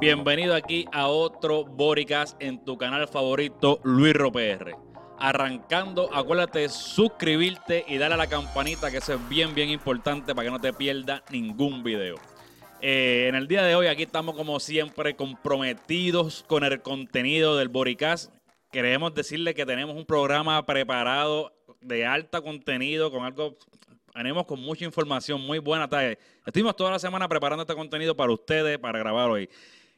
Bienvenido aquí a otro Boricast en tu canal favorito, Luis PR. Arrancando, acuérdate de suscribirte y darle a la campanita, que eso es bien, bien importante para que no te pierdas ningún video. Eh, en el día de hoy, aquí estamos como siempre comprometidos con el contenido del Boricast. Queremos decirle que tenemos un programa preparado de alta contenido, con algo venimos con mucha información muy buena. Estuvimos toda la semana preparando este contenido para ustedes, para grabar hoy.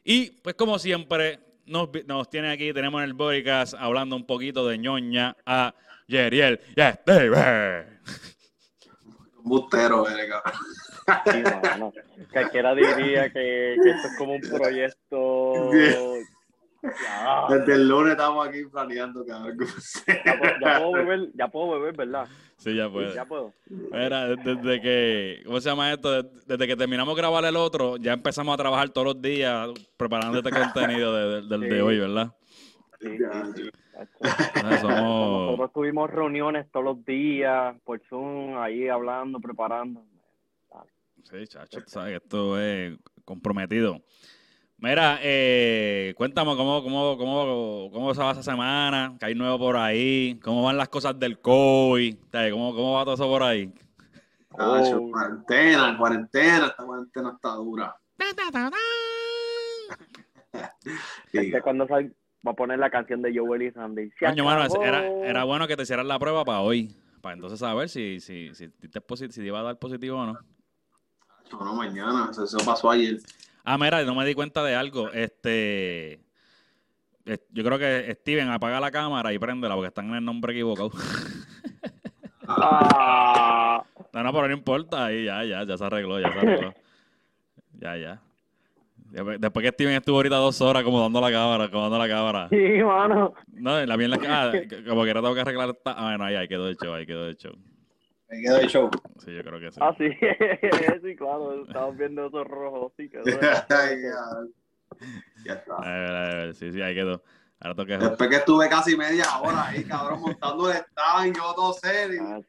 Y pues como siempre, nos, nos tiene aquí, tenemos en el podcast hablando un poquito de ñoña a Yeriel Yes, Un bustero, verga. Sí, no, Cualquiera diría que, que, esto es como un proyecto desde el lunes estamos aquí planeando cabrón. Ya, ya, puedo beber, ya puedo beber, ¿verdad? Sí, ya puedo. Ya puedo. Mira, desde que, ¿cómo se llama esto? Desde que terminamos de grabar el otro, ya empezamos a trabajar todos los días preparando este contenido del de, hoy, ¿verdad? Sí, sí, Nosotros tuvimos reuniones todos los días por Zoom, ahí hablando, preparando. Sí, chacho, sabes esto es comprometido. Mira, eh, cuéntame cómo, cómo, cómo, cómo se va esa semana, que hay nuevo por ahí, cómo van las cosas del COVID, ¿Cómo, cómo va todo eso por ahí. Oh. cuarentena, cuarentena, esta cuarentena está dura. este cuando va a poner la canción de Joel y Sandy. Coño, mano, era, era bueno que te hicieran la prueba para hoy, para entonces saber si, si, si, te, si te iba a dar positivo o no. No, mañana, eso pasó ayer. Ah, mira, no me di cuenta de algo. Este. Yo creo que Steven apaga la cámara y préndela porque están en el nombre equivocado. Ah. No, no, pero no importa. Ahí ya, ya, ya se arregló, ya se arregló. Ya, ya. Después que Steven estuvo ahorita dos horas como dando la cámara, como dando la cámara. Sí, mano. No, la bien la ah, como que ahora tengo que arreglar esta. Ah, bueno, ahí, ahí quedó el show, ahí quedó el show. Me quedó el show. Sí, yo creo que sí. Ah, sí, sí, claro, estamos viendo esos rojos, sí, quedó. ya está. A ver, a ver, sí, sí, ahí quedó. Ahora toca... Después que estuve casi media hora ahí, cabrón, montando el stand, yo todo serio.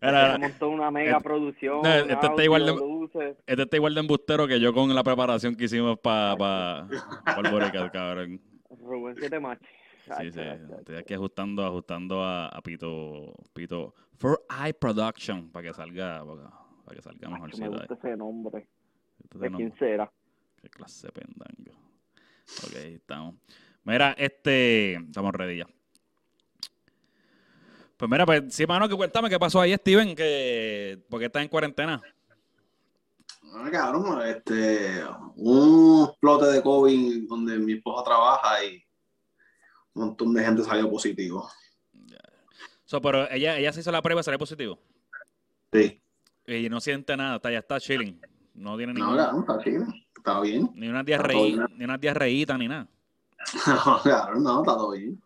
Era, montó una mega este, producción. No, este, está igual de, este está igual de embustero que yo con la preparación que hicimos para pa, pa el Boricat, cabrón. Rubén 7 match. Sí, sí, estoy aquí ajustando, ajustando a, a Pito, Pito For Eye Production para que salga, para, que salga mejor. Me gusta ese nombre. ¿De quién será? Qué clase de pendango. Ok, estamos. Mira, este, estamos ready ya. Pues mira, pues sí, mano, que cuéntame qué pasó ahí, Steven, que ¿por qué estás en cuarentena? Ah, cabrón, este, un explote de COVID donde mi esposa trabaja y un montón de gente salió positivo. So, pero ella, ella se hizo la prueba y salió positivo. Sí. Y no siente nada, está, ya está chilling. No tiene ningún... No, claro, está chilling. Está bien. Ni una diarreíta, ni una diarreíta, ni nada. No, claro, no, está todo bien.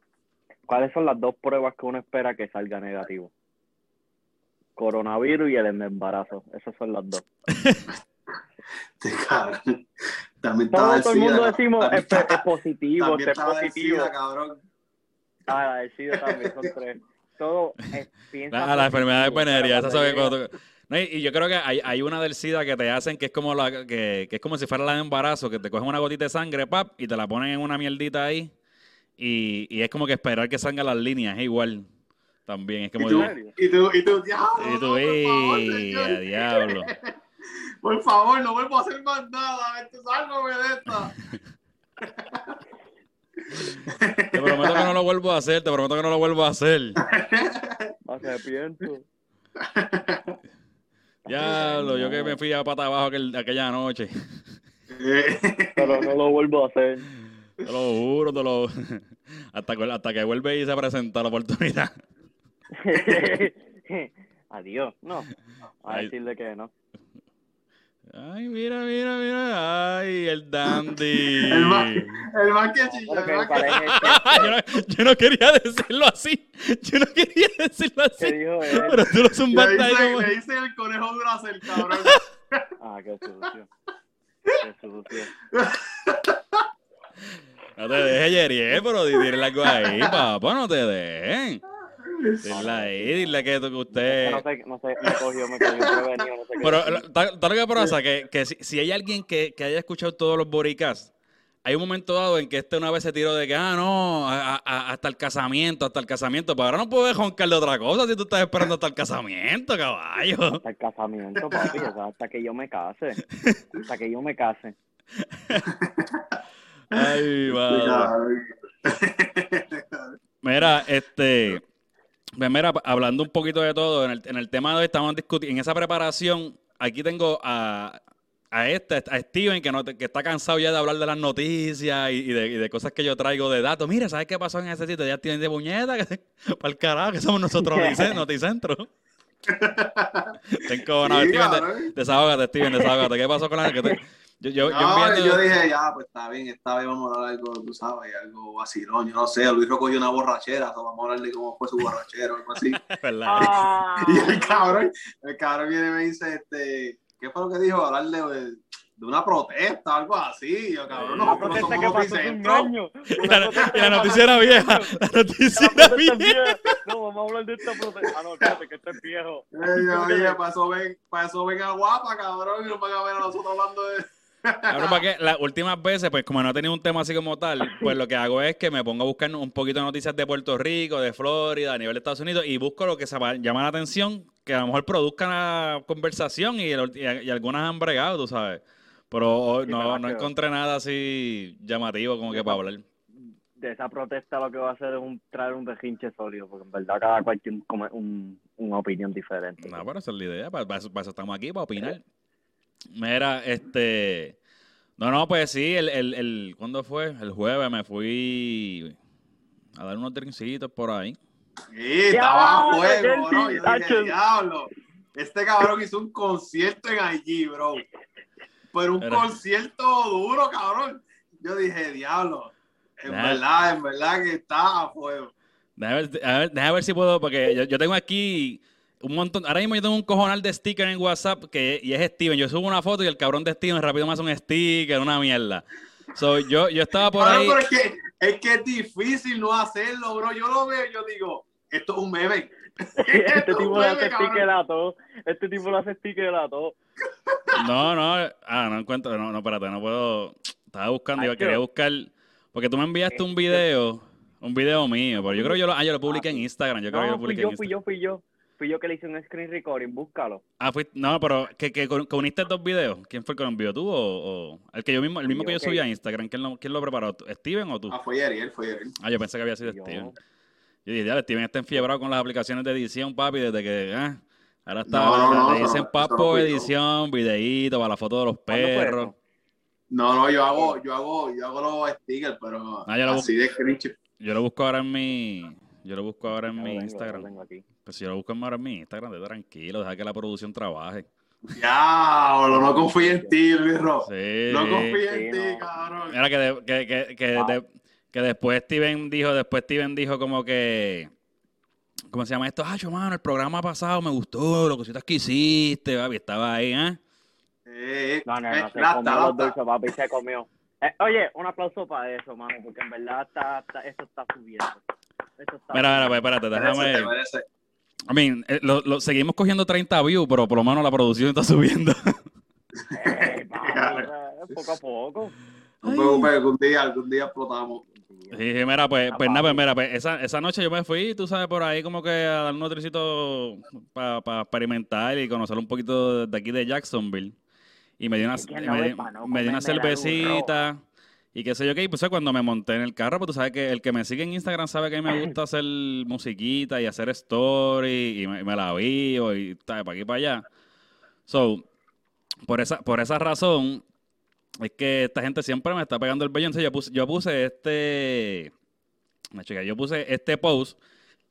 ¿Cuáles son las dos pruebas que uno espera que salga negativo? Coronavirus y el embarazo. Esas son las dos. Te cabrón. También todo, todo el mundo decimos es, positivo, es positivo. cabrón. Ah, el SIDA también son tres. Todo es, piensa la, la enfermedad de venérea, esa sabe cuando no, y, yo creo que hay, hay, una del SIDA que te hacen que es como la que, que, es como si fuera la de embarazo, que te cogen una gotita de sangre, pap, y te la ponen en una mierdita ahí. Y, y es como que esperar que salgan las líneas, es igual. También es como. Y tú, y tú, y tú, diablo. Y tú, y, a diablo. Por favor, no vuelvo a hacer más nada. Sálvame de esta. Te prometo que no lo vuelvo a hacer, te prometo que no lo vuelvo a hacer. Me arrepiento. Diablo, yo que me fui a pata abajo aquel, aquella noche. Pero no lo vuelvo a hacer. Te lo juro, te lo hasta, hasta que vuelve y se presenta la oportunidad. Adiós, no. A decirle que no. Ay, mira, mira, mira. Ay, el dandy. el más, el más que chilla. yo, no, yo, no, quería decirlo así. Yo no quería decirlo así. Pero tú lo zumbaste ahí como... Le hice el conejo el cabrón. ah, qué sucio. Qué sucio. No te dejes, Yeriel, pero dile algo ahí, papá. No te dejen. Dile ahí, dile que usted. No sé, no sé, me cogió, me cogió prevenido, no sé qué. Pero, tal lo que pasa, que, que si, si, hay alguien que, que haya escuchado todos los Boricas, hay un momento dado en que este una vez se tiró de que, ah, no, hasta el casamiento, hasta el casamiento. Pero ahora no puedes de otra cosa si tú estás esperando hasta el casamiento, caballo. Hasta el casamiento, papi, hasta que yo me case. Hasta que yo me case. Ay, Mira, este. Pues mira, hablando un poquito de todo, en el, en el tema de hoy estamos discutiendo, en esa preparación, aquí tengo a, a este, a Steven, que, no, que está cansado ya de hablar de las noticias y, de, y, de, cosas que yo traigo de datos. Mira, ¿sabes qué pasó en ese sitio? Ya tienen de buñeta, para el carajo, que somos nosotros Noticentro. Tengo no, Steven, desahógate, Steven, desahógate. ¿Qué pasó con la que yo, yo, no, yo, dije, ya, pues está bien, esta vez vamos a hablar algo, tú sabes, algo vacilón. Yo no sé, Luis cogió una borrachera, so vamos a hablar de cómo fue su borrachera o algo así. y el cabrón, el cabrón viene y me dice, este, ¿qué fue lo que dijo? Hablar de, de una protesta, algo así. Yo, cabrón, no, protesta que pasó un año. Y la, la noticia era vieja. La noticia era vieja. No, vamos a hablar de esta protesta. Ah, no, espérate, que este es viejo. Dije, para eso, ven, venga guapa, cabrón, y no van a ver a nosotros hablando de... Claro, para que las últimas veces, pues como no he tenido un tema así como tal, pues lo que hago es que me pongo a buscar un poquito de noticias de Puerto Rico, de Florida, a nivel de Estados Unidos, y busco lo que se llama la atención, que a lo mejor produzcan una conversación y, y, algunas han bregado, tú sabes. Pero no, no encontré nada así llamativo como que para hablar. De esa protesta lo que va a hacer es un, traer un bejinche sólido, porque en verdad cada cual tiene un, una opinión diferente. No, pero esa es la idea, para, eso, estamos aquí, para opinar. Mira, este... No, no, pues sí, el, el, el, ¿cuándo fue? El jueves me fui a dar unos drincitos por ahí. Sí, estaba a fuego, bro. Yo dije, diablo. Este cabrón hizo un concierto en allí, bro. Pero un concierto duro, cabrón. Yo dije, diablo. En verdad, en verdad que está a fuego. Déjame ver, déjame ver si puedo, porque yo, yo tengo aquí un montón. Ahora mismo yo tengo un cojonal de sticker en WhatsApp que, y es Steven. Yo subo una foto y el cabrón de Steven rápido me hace un sticker, una mierda. So, yo, yo estaba por ahí. Pero es, que, es que es difícil no hacerlo, bro. Yo lo veo y yo digo, esto es un meme. este tipo le hace sticker a todo. Este tipo le hace sticker a todo. No, no. Ah, no encuentro. No, no, espérate, no puedo. Estaba buscando, yo quería buscar. Porque tú me enviaste un video. Un video mío, pero yo creo que yo lo, ah, yo lo publiqué en Instagram. Yo creo que yo lo publiqué yo, Fui yo, fui yo fui yo que le hice un screen recording, búscalo. Ah, fui, no, pero que, que, uniste dos videos. ¿Quién fue el que lo envió? ¿Tú o, el que yo mismo, el mismo que yo subí a Instagram? ¿Quién lo, quién lo preparó? ¿Steven o tú? Ah, fue Ariel, fue Ariel. Ah, yo pensé que había sido Steven. Yo dije, ya, Steven está enfiebrado con las aplicaciones de edición, papi, desde que, ah, ahora está, no, no, no, dicen papo, edición, videíto para la foto de los perros. No, no, yo hago, yo hago, yo hago los stickers, pero ah, así de cringe. Yo lo busco ahora en mi, yo lo busco ahora en mi Instagram. Pues si yo lo busco ahora en mi Instagram, de tranquilo, deja que la producción trabaje. Ya, no confío en ti, Luis Sí. No confío en ti, cabrón. Mira que, que, que, que, ah. que, después Steven dijo, después Steven dijo como que. ¿Cómo se llama esto? Ah, mano, el programa pasado me gustó, lo cositas que hiciste, papi, estaba ahí, ¿eh? Eh, no, no, no, eh, se comió los dulces, papi, se comió. Eh, oye, un aplauso para eso, mano, porque en verdad está, está, eso está subiendo. Mira, mira, pues, espérate, déjame. I mean, eh, lo, lo, seguimos cogiendo 30 views, pero por lo menos la producción está subiendo. Eh, poco a poco. No algún día, algún día explotamos. Sí, mira, pues, pues nada, pues mira, pues esa, esa noche yo me fui, tú sabes, por ahí como que a dar un tricito para pa experimentar y conocer un poquito de aquí de Jacksonville. Y me dio una, me, me dio una cervecita. Y qué sé yo qué, pues cuando me monté en el carro, pues tú sabes que el que me sigue en Instagram sabe que a mí me gusta hacer musiquita y hacer story y me, la vivo y tal, para aquí y para allá. So, por esa, por esa razón, es que esta gente siempre me está pegando el bello. Entonces yo puse, yo puse este, yo puse este post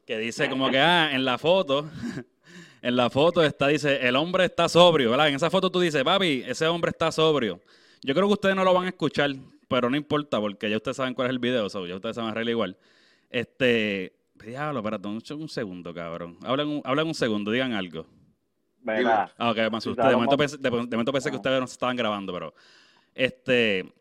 que dice como que, ah, en la foto, en la foto está, dice, el hombre está sobrio, ¿verdad? En esa foto tú dices, papi, ese hombre está sobrio. Yo creo que ustedes no lo van a escuchar, pero no importa, porque ya ustedes saben cuál es el video, so, ya ustedes saben arreglar igual. Este, diablo, espérate un, un segundo, cabrón. Hablen un, hablen un segundo, digan algo. ¿Verdad? Ah, ok, más usted. De momento, pensé, de, momento pensé que ustedes no estaban grabando, pero. Este.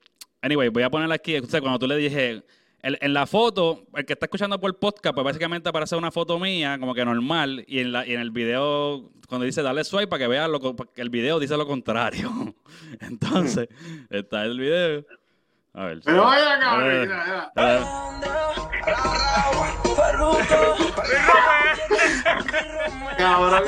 Anyway, voy a poner aquí. Usted, cuando tú le dije. en la foto, el que está escuchando por podcast, pues básicamente aparece una foto mía, como que normal, y en, la, y en el video, cuando dice dale swipe para que vean lo que el video dice lo contrario. Entonces, está el video. A ver. Pero vaya, cabrón. Cabrón,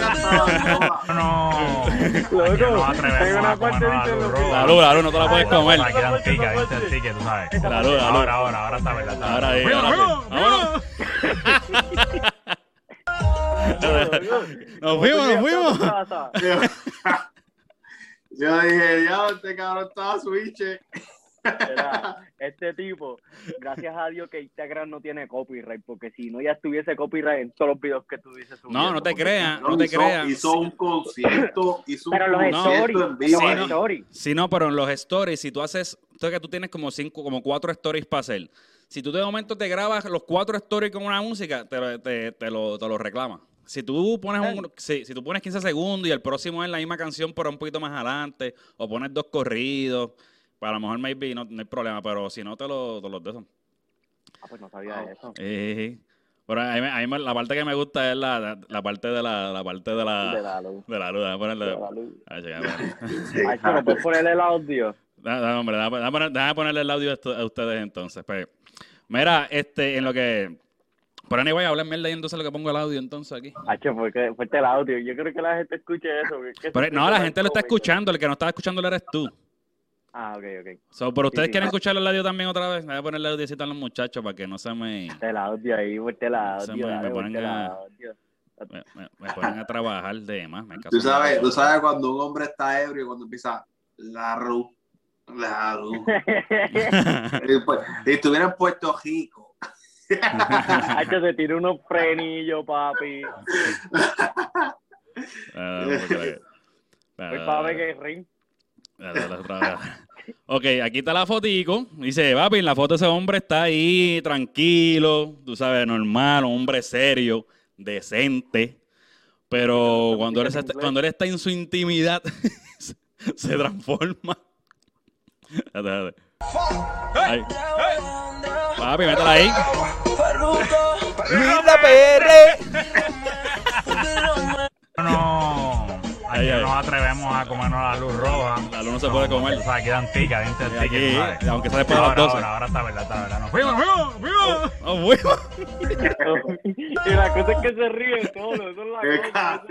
No. Loco, hay una parte La luz, la luz, no te la puedes comer. Aquí dan tica, viste el ticket, tú sabes. La luz, la luz. Ahora, ahora, ahora está verdad. Ahora, ahora. Nos fuimos, nos fuimos. Yo dije, ya, este cabrón estaba este tipo, gracias a Dios que Instagram no tiene copyright, porque si no ya estuviese copyright en todos los videos que tú dices. No, no te creas, no, te creas. Hizo un concierto, hizo pero un los stories, en vivo. Sí, no, stories. sí, no, pero en los stories, si tú haces, tú que tú tienes como cinco, como cuatro stories para hacer. Si tú de momento te grabas los cuatro stories con una música, te, te, te lo, te lo reclama. Si tú pones un, si, si, tú pones 15 segundos y el próximo es la misma canción, pero un poquito más adelante, o pones dos corridos, pues a lo mejor maybe no, no hay problema, pero si no te lo, te los de eso. Ah, pues no sabía eso. Eh, pero a mí, a mí, la parte que me gusta es la, la parte de la, la parte de la, de la luz. De la luz, déjame ponerle. De la luz. Ay, Ay, pero puedes ponerle el audio. Déjame, hombre, déjame, déjame, ponerle el audio a ustedes entonces. Pues, mira, este, en lo que. Pero anyway, hablen mierda y entonces lo que pongo el audio entonces aquí. Hacho, porque fuerte el audio. Yo creo que la gente escuche eso. Pero, no, la gente lo está escuchando. El que no estaba escuchando lo eres tú. Ah, ok, ok. So, pero ustedes quieren escuchar el audio también otra vez. Voy a poner el audio a los muchachos para que no se me. El audio ahí, el audio. me, ponen a, me, ponen a trabajar de más. tú sabes, tú sabes cuando un hombre está ebrio, cuando empieza la ru, la ru. y, estuviera en Puerto Rico. Se tira unos frenillos, papi. Ah, pues papi que ring. Ok, aquí está la fotico. Dice, papi, en la foto ese hombre está ahí tranquilo, tú sabes, normal, un hombre serio, decente. Pero cuando él, está, cuando él está en su intimidad, se transforma. Ahí. Papi, métela ahí. ¡Mira, PR! No. Aquí no nos atrevemos a comernos la luz roja. La luz no se puede comer. O sea, aquí dan tica, aquí, aunque sea después de las 12. Ahora, ahora está verdad, está verdad. No, fuimos, fuimos, fuimos. Oh, fuimos. y la cosa es que se ríen todos, eso es la cosa.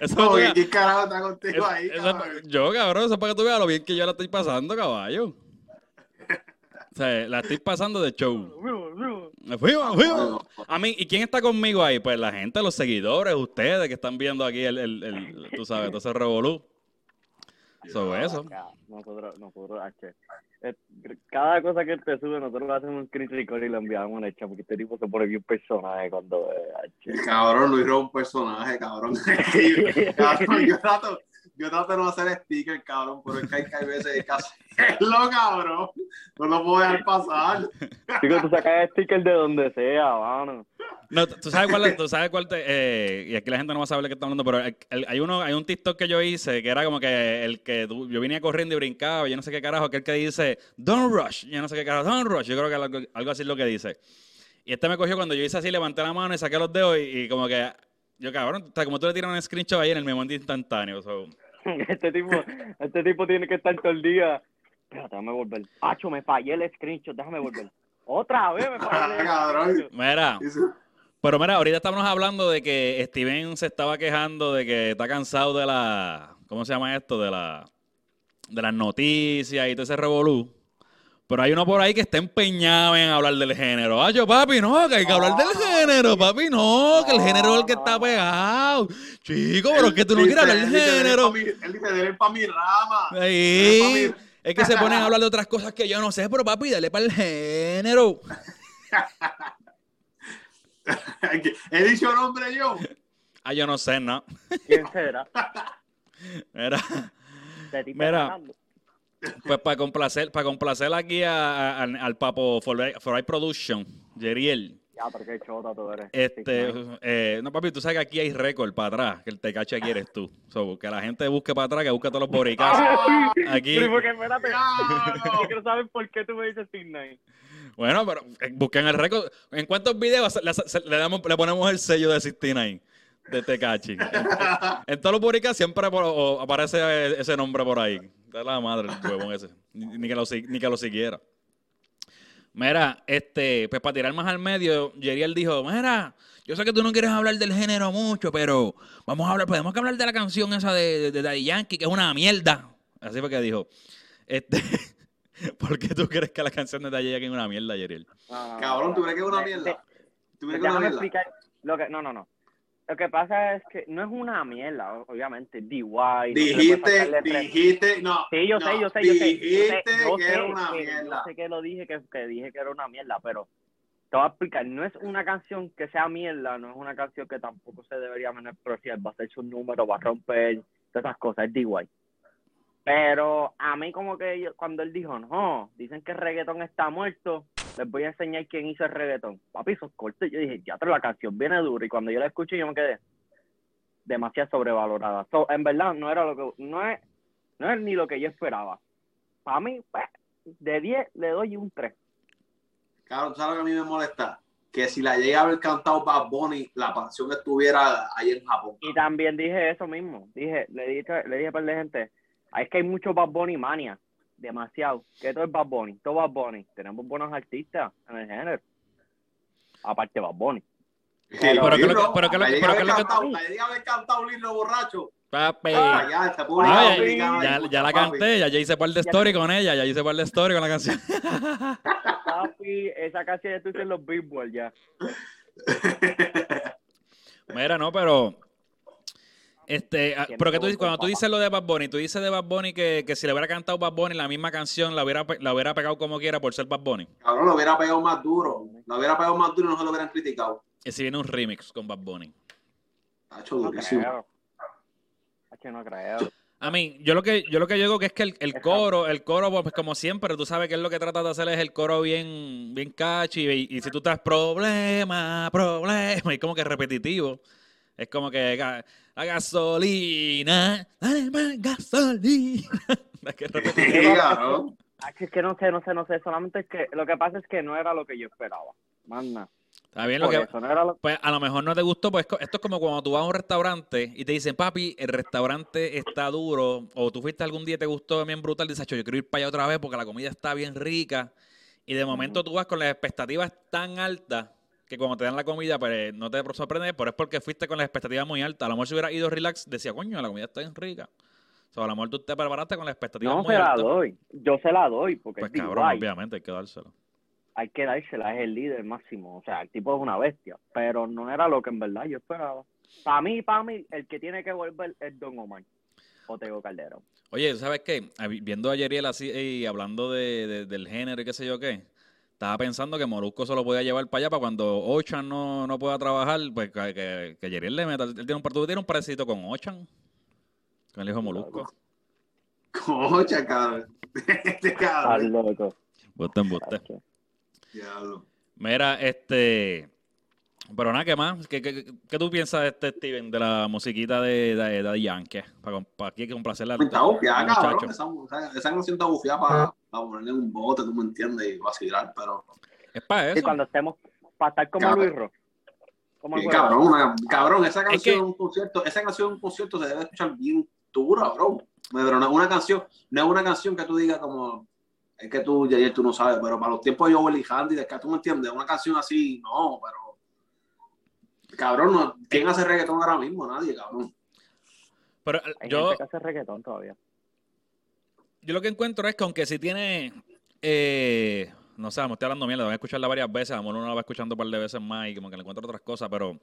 Eso no, ¿Qué carajo está contigo ahí? Eso, yo, cabrón, eso es para que tú veas lo bien que yo la estoy pasando, caballo. O sea, la estoy pasando de show. Fuimos, fuimos. A mí, ¿y quién está conmigo ahí? Pues la gente, los seguidores, ustedes que están viendo aquí el, el, el tú sabes, todo ese revolú. Sobre eso. Nosotros, nosotros, eh, cada cosa que te sube, nosotros le hacemos un screen record y lo enviamos una hecha, porque este tipo se pone bien personaje cuando. Eh, cabrón, Luis es un personaje, cabrón. cabrón yo trato, yo trato de no hacer sticker, cabrón, pero es que hay, que hay veces que hacerlo, cabrón. No lo puedo dejar pasar. Chico, tú sacas sticker de donde sea, mano. No, tú sabes cuál, tú sabes cuál te, eh, y aquí la gente no va a saber de qué estamos hablando, pero hay uno, hay un TikTok que yo hice que era como que el que yo venía corriendo y brincaba, yo no sé qué carajo, aquel que dice, don't rush, yo no sé qué carajo, don't rush, yo creo que algo, algo así es lo que dice. Y este me cogió cuando yo hice así, levanté la mano y saqué los dedos y, como que, yo cabrón, como tú le tiras un screenshot ahí en el momento instantáneo. So. este tipo, este tipo tiene que estar todo el día. Espérate, déjame volver. Pacho, me fallé el screenshot, déjame volver. Otra vez me fallé. Mira. Pero mira, ahorita estamos hablando de que Steven se estaba quejando de que está cansado de la. ¿Cómo se llama esto? De la. De las noticias y todo ese revolú. Pero hay uno por ahí que está empeñado en hablar del género. Ay, yo, papi, no, que hay que hablar del género, papi, no, que el género es el que está pegado. Chico, pero es que tú no quieres hablar del género. Él dice, dale para mi rama. Ahí. Es que se ponen a hablar de otras cosas que yo no sé, pero papi, dale para el género. ¿He dicho nombre yo? Ah, yo no sé, ¿no? ¿Quién será? Mira. Mira. Pues para complacer, para complacer aquí a, al papo For, For Production, Jeriel. Ya, pero qué chota tú eres. Este, eh, no, papi, tú sabes que aquí hay récord para atrás, que el te cache aquí eres tú. So, que la gente busque para atrás, que busque todos los boricazos. aquí. Pero porque, espérate, yo quiero saber por qué tú me dices Signain. Bueno, pero eh, busquen el récord. ¿En cuántos videos le, damos, le ponemos el sello de 69? De Tecachi. En, en, todos los boricas siempre aparece ese nombre por ahí. De la madre el huevón ese. Ni, que lo, ni que lo siguiera. Mira, este, pues para tirar más al medio, Yeriel dijo, mira, yo sé que tú no quieres hablar del género mucho, pero vamos a hablar, podemos hablar de la canción esa de, de, Daddy Yankee, que es una mierda. Así fue que dijo. Este, ¿Por qué tú crees que la canción de Daddy Yankee es una mierda, Yeriel? Cabrón, ¿tú crees que es una mierda? ¿Tú crees que es una mierda? Explicar lo que, no, no, no. Lo que pasa es que no es una mierda, obviamente, DY. Dijiste, dijiste, no. Sí, yo sé, yo sé, yo sé. Dijiste que era una mierda. Yo sé que lo dije, que, que dije que era una mierda, pero te voy a explicar, no es una canción que sea mierda, no es una canción que tampoco se debería menospreciar, va a ser su número, va a romper, todas esas cosas, es DY. Pero a mí como que cuando él dijo, no, dicen que el reggaetón está muerto, les voy a enseñar quién hizo el reggaetón. Papi, esos cortes, yo dije, ya, pero la canción viene dura. Y cuando yo la escuché, yo me quedé demasiado sobrevalorada. en verdad, no era lo que, no es, no es ni lo que yo esperaba. Para mí, pues, de 10 le doy un 3. Claro, ¿sabes lo que a mí me molesta? Que si la llega a haber cantado Bad Bunny, la canción estuviera ahí en Japón. Y también dije eso mismo. Dije, le dije, le dije a par de gente, es que hay mucho Bad Bunny mania demasiado. Que todo es Bad Bunny, todo Bad Bunny. Tenemos buenos artistas en el género. Aparte Bad Bunny. pero, que lo, pero que pero que lo que cantado borracho. Papi. Ah, ya, ah, ya, ya, la canté, ya, ya hice par de story con ella, ya hice par de story con la canción. Papi, esa canción ya tú en los Billboard ya. Mira, no, pero este, ah, pero que tú, cuando tú dices lo de Bad Bunny, tú dices de Bad Bunny que, que si le hubiera cantado Bad Bunny la misma canción, la hubiera, la hubiera pegado como quiera por ser Bad Bunny. Cabrón, lo hubiera pegado más duro. Lo hubiera pegado más duro y no se lo hubieran criticado. Y si viene un remix con Bad Bunny. Hacho durísimo. No no creo. A mí, yo lo que yo lo que digo que es que el, el coro, el coro, pues como siempre, tú sabes que es lo que trata de hacer es el coro bien, bien catchy. Y, y si tú estás problema, problema, y como que repetitivo. Es como que la gasolina, dale más gasolina. es que Es que no sé, no sé, no sé. Solamente es que lo que pasa es que no era lo que yo esperaba. Manda. Está bien, lo que, pues a lo mejor no te gustó, pues esto es como cuando tú vas a un restaurante y te dicen, papi, el restaurante está duro, o tú fuiste algún día y te gustó bien brutal, y dices, yo quiero ir para allá otra vez porque la comida está bien rica, y de momento tú vas con las expectativas tan altas que cuando te dan la comida, pues no te sorprende, pero es porque fuiste con la expectativa muy alta. A lo mejor si hubiera ido relax, decía, coño, la comida está bien rica. O sea, a lo mejor tú te preparaste con la expectativa muy alta. No, se la doy. Yo se la doy, porque pues cabrón, obviamente, hay que dársela. Hay que dársela, es el líder máximo. O sea, el tipo es una bestia, pero no era lo que en verdad yo esperaba. Para mí, para mí, el que tiene que volver es Don Omar o Tego Caldero. Oye, ¿sabes qué? Viendo a Yeriel así y hablando de, del género y qué sé yo qué, estaba pensando que Molusco se lo podía llevar para allá para cuando Ochan no, no pueda trabajar, pues que, que, que Yeriel le meta. Él tiene un, partido tiene un parecito con Ochan, con el hijo de Molusco. Con Ochan, cabrón. este cabrón. loco. Buste, buste. Diablo. Mira, este. Pero nada, ¿qué más? ¿Qué, qué, qué tú piensas de este Steven, de la musiquita de, de, de Yankee? Para, para aquí que complacerla. Está bufiada, cabrón. Esa, esa canción está bufiada para, para ponerle un bote, tú me entiendes, y vacilar, pero... Es para eso. Y cuando estemos, para estar como Luis Ro. Como cabrón, cabrón, esa canción es un concierto, esa canción un concierto se debe escuchar bien dura, bro. Pero no es una canción, no es una canción que tú digas como, es que tú, ayer tú no sabes, pero para los tiempos de Joel y Handy, de que tú me entiendes, una canción así, no, pero Cabrón, no, ¿quién hace reggaetón ahora mismo? Nadie, cabrón. Pero Hay yo. Gente que hace reggaetón todavía. Yo lo que encuentro es que aunque sí tiene. Eh, no sé, me estoy hablando mierda, van a escucharla varias veces, a lo mejor uno la va escuchando un par de veces más y como que le encuentro otras cosas, pero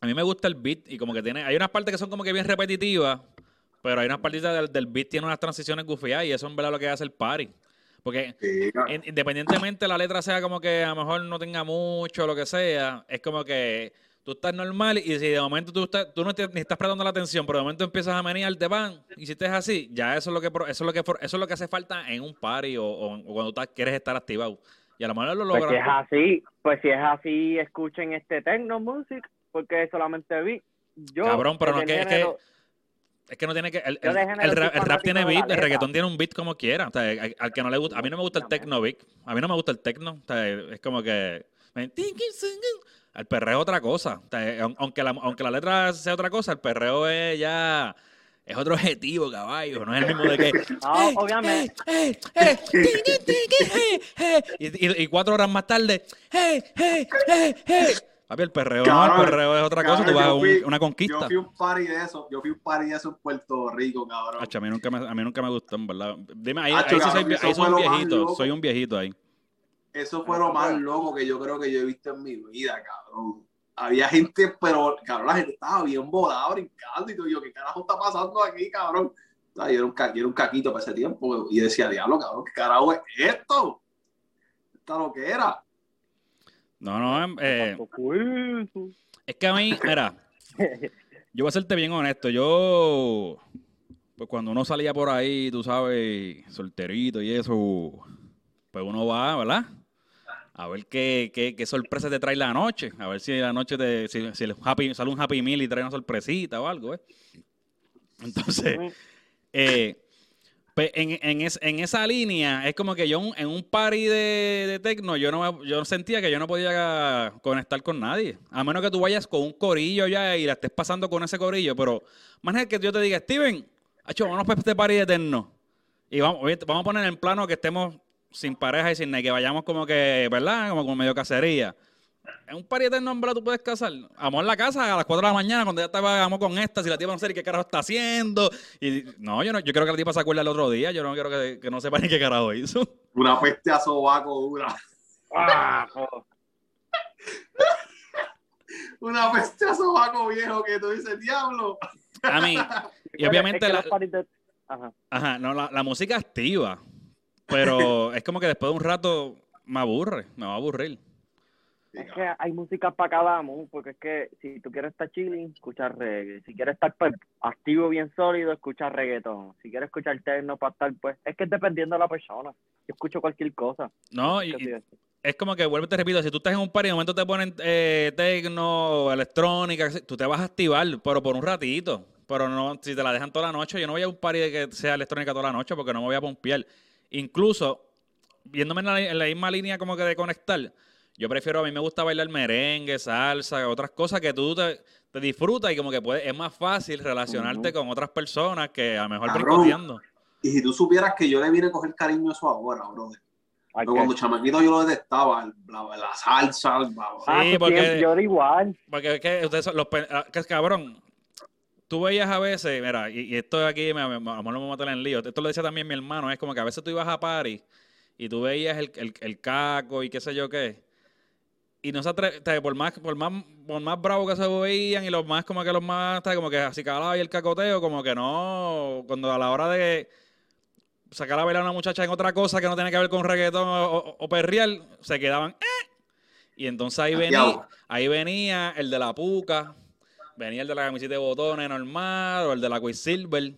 a mí me gusta el beat y como que tiene. Hay unas partes que son como que bien repetitivas, pero hay unas partes del, del beat tiene unas transiciones gufiadas y eso en verdad lo que hace el party. Porque independientemente la letra sea como que a lo mejor no tenga mucho, lo que sea, es como que tú estás normal y si de momento tú, estás, tú no ni estás prestando la atención, pero de momento empiezas a menear, te van y si estás así, ya eso es lo que eso es lo que eso es lo que hace falta en un party o, o, cuando tú quieres estar activado. Y a lo mejor lo Pues logran. si es así, pues si es así, escuchen este Techno Music, porque solamente vi. Yo, Cabrón, pero no, del que- es que- Es que no tiene que. El, el- el rap, el rap tiene beat, el reggaetón tiene un beat como quiera. O sea, al, al que no le gusta. A mí no me gusta el techno beat. A mí no me gusta el techno. O sea, es como que. El perreo es otra cosa. O sea, aun- aunque, la, aunque la letra sea otra cosa, el perreo es ya. Es otro objetivo, caballo. No es el mismo de que. No, "Eh, obviamente. eh, eh, eh, eh, eh", Y, cuatro horas más tarde. "Eh, eh, eh, eh". Papi, el perreo no, Cabrón, el perreo es otra cosa. Tú vas a yo un- fui- una Yo conquista. fui un party de eso, yo fui un party de eso en Puerto Rico, cabrón. A mí nunca me, a mí nunca me gustó, en verdad. Dime, ahí, Hacho, ahí sí soy, ahí soy un viejito, soy un viejito ahí. Eso fue lo más loco que yo creo que yo he visto en mi vida, cabrón. Había gente, pero cabrón, la gente estaba bien volada, brincando y todo. Yo, ¿qué carajo está pasando aquí, cabrón? O sea, yo, era un, ca- yo era un caquito para ese tiempo y decía, diablo, cabrón, ¿qué carajo es esto? Esta lo que era. No, no, em, eh, es que a mí, mira, yo voy a serte bien honesto, yo, pues cuando uno salía por ahí, tú sabes, solterito y eso, pues uno va, ¿verdad? A ver qué, qué, qué sorpresa te trae la noche, a ver si la noche te, si, si el happy, sale un Happy Meal y trae una sorpresita o algo, ¿eh? Entonces, eh, pues en, en, es- en esa línea es como que yo en un party de, de techno yo no yo sentía que yo no podía conectar con nadie. A menos que tú vayas con un corillo ya y la estés pasando con ese corillo. Pero más que yo te diga, Steven, hacho, vamos para este party de techno. Y vamos, vamos a poner en plano que estemos sin pareja y sin nada, que vayamos como que, ¿verdad? Como, como medio cacería. En un en verdad, tú puedes casar. Amor en la casa a las 4 de la mañana, cuando ya estábamos con esta, si la tipa no sé ni qué carajo está haciendo. Y no, yo no, yo creo que la tipa se acuerda el otro día, yo no quiero que, que no sepa ni qué carajo hizo. Una peste a sobaco dura. Ah, Una peste a sobaco viejo que tú dices, diablo. A mí, y Es obviamente que la, Ajá. ajá, no, la, la música activa, pero es como que después de un rato me aburre, me va a aburrir. Es que hay música para cada mood, porque es que si tú quieres estar chilling, escucha reggae. Si quieres estar pues, activo, bien sólido, escucha reggaetón. Si quieres escuchar techno para estar, pues, es que es dependiendo de la persona. Yo escucho cualquier cosa. No, y, es como que, vuelvo y te repito, si tú estás en un party y de momento te ponen eh, tecno, electrónica, tú te vas a activar, pero por un ratito. Pero no, si te la dejan toda la noche, yo no voy a un party de que sea electrónica toda la noche porque no me voy a pompear. Incluso, viéndome en la, en la misma línea como que de conectar, yo prefiero, a mí me gusta bailar merengue, salsa, otras cosas que tú te, te disfrutas y como que puedes, es más fácil relacionarte con otras personas que a lo mejor brincoteando. Y si tú supieras que yo le vine a coger cariño a eso ahora, brother. Pero cuando chamaquito yo lo detestaba, la, la salsa, el bla, bla. Ah, Sí, tú porque- yo era igual. Porque es que ustedes son los ah, que es cabrón. Tú veías a veces, mira, y, y esto aquí, me, me, me, me voy a meter en lío. Esto lo decía también mi hermano, es como que a veces tú ibas a party y tú veías el, el, el caco y qué sé yo qué. Y no se atre- te- por más, por más, por más bravo que se veían y los más como que los más, como que así calaba y el cacoteo, como que no, cuando a la hora de sacar a bailar a una muchacha en otra cosa que no tiene que ver con reggaetón o, o, o perrear, se quedaban, "Eh". Y entonces ahí venía, Diablo. ahí venía el de la puca, venía el de la camiseta de botones normal o el de la Quicksilver.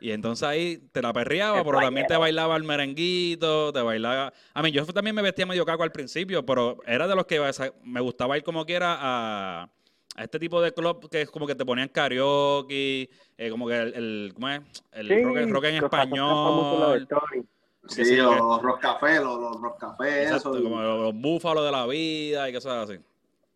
Y entonces ahí te la perreaba, El pero también te bailaba el merenguito, te bailaba... A mí, yo también me vestía medio caco al principio, pero era de los que me gustaba ir como quiera a, a este tipo de club que es como que te ponían karaoke, eh, como que el, el- ¿cómo es? El Sí, rock, rock en los español. Sí, yo, los, los roscafés, los, los roscafés, Exacto, eso. como los, los búfalos de la vida y cosas así.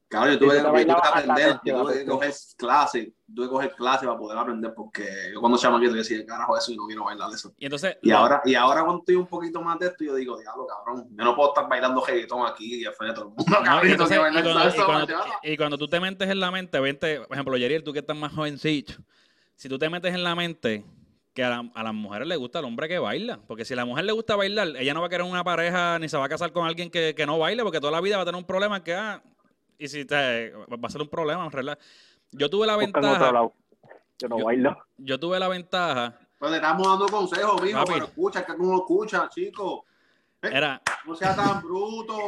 Claro, yo tuve, yo que aprender, yo tuve que coger clases, tuve que coger clases para poder aprender porque yo cuando chamaquito decía, carajo, eso y no quiero bailar eso. Y entonces... Y ahora, y ahora cuando estoy un poquito más de esto, yo digo, diablo, cabrón, yo no puedo estar bailando reggaetón aquí y al frente de todo el mundo, No, cabrón, y, yo entonces- cuando, y salsa, cuando- bachata. y cuando tú te metes en la mente, vente, por ejemplo, Yeriel, tú que estás más jovencito, si tú te metes en la mente que a, la- a las mujeres les gusta el hombre que baila, porque si a la mujer le gusta bailar, ella no va a querer una pareja ni se va a casar con alguien que, que no baile, porque toda la vida va a tener un problema que, ah, y si te, va a ser un problema, en realidad. Yo tuve la ventaja. Yo no Yo- bailo. yo tuve la ventaja, Pues le estamos dando consejos, mijo, Papi. pero escucha, que no escuchas, chico. era, No sea tan bruto.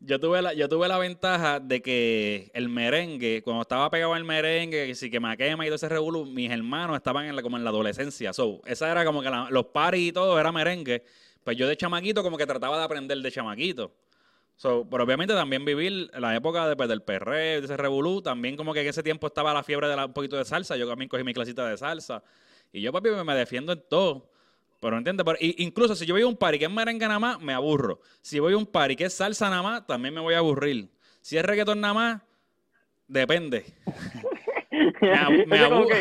Yo tuve, la, yo tuve la ventaja de que el merengue, cuando estaba pegado al merengue, que sí que me quema y todo ese revolú, mis hermanos estaban en la, como en la adolescencia. So, esa era como que la- los paris y todo era merengue. Pues yo de chamaquito como que trataba de aprender de chamaquito. Pero obviamente también vivir la época después del perreo, de ese revolú, también como que en ese tiempo estaba la fiebre de un poquito de salsa, yo también cogí mi clasita de salsa. Y yo, papi, me defiendo en todo. Pero entiendes, incluso si yo voy a un party que es merengue nada más, me aburro. Si voy a un party que es salsa nada más, también me voy a aburrir. Si es reggaetón nada más, depende. me, aburro.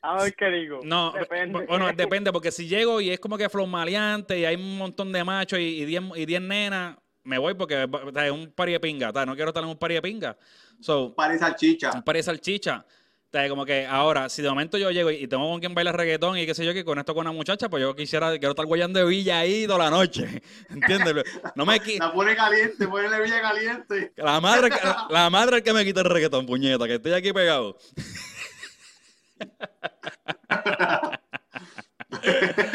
A ver qué digo. No, depende. bueno, depende, porque si llego y es como que flow maleante y hay un montón de machos y 10 y diez nenas, me voy porque es un party de pinga, no quiero estar en un party de pinga. So, un party de salchicha. Un party de salchicha como que ahora, si de momento yo llego y tengo con quien baila reggaetón y qué sé yo, que con esto con una muchacha, pues yo quisiera, quiero estar guayando de Villa ahí toda la noche. ¿Entiendes? No me La pone caliente, ponele Villa caliente. La madre, la, madre que me quita el reggaetón, puñeta, que estoy aquí pegado.